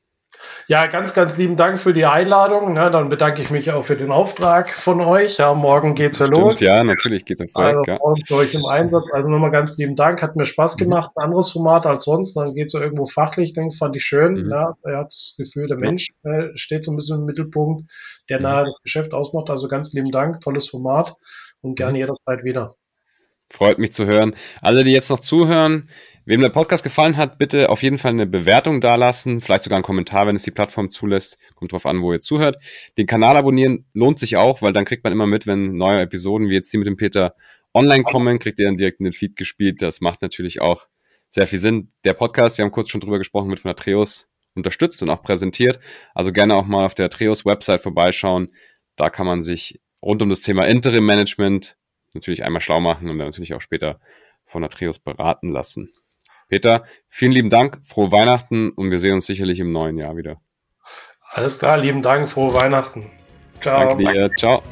Ja, ganz, ganz lieben Dank für die Einladung. Na, dann bedanke ich mich auch für den Auftrag von euch. Ja, morgen geht's ja los. Ja, natürlich geht das Projekt. Also, morgen für euch im Einsatz. Also nochmal ganz lieben Dank. Hat mir Spaß mhm. gemacht. Ein anderes Format als sonst. Dann geht's so irgendwo fachlich. Denke, fand ich schön. Mhm. Ja, er hat das Gefühl, der Mensch äh, steht so ein bisschen im Mittelpunkt, der mhm. nahe das Geschäft ausmacht. Also ganz lieben Dank. Tolles Format und gerne mhm. jederzeit wieder. Freut mich zu hören. Alle, die jetzt noch zuhören, Wem der Podcast gefallen hat, bitte auf jeden Fall eine Bewertung dalassen, vielleicht sogar einen Kommentar, wenn es die Plattform zulässt. Kommt drauf an, wo ihr zuhört. Den Kanal abonnieren lohnt sich auch, weil dann kriegt man immer mit, wenn neue Episoden wie jetzt die mit dem Peter online kommen, kriegt ihr dann direkt in den Feed gespielt. Das macht natürlich auch sehr viel Sinn. Der Podcast, wir haben kurz schon drüber gesprochen, wird von der Treos unterstützt und auch präsentiert. Also gerne auch mal auf der Treos Website vorbeischauen. Da kann man sich rund um das Thema Interim Management natürlich einmal schlau machen und dann natürlich auch später von der Treos beraten lassen. Peter, vielen lieben Dank, frohe Weihnachten und wir sehen uns sicherlich im neuen Jahr wieder. Alles klar, lieben Dank, frohe Weihnachten. Ciao. Danke dir, ciao.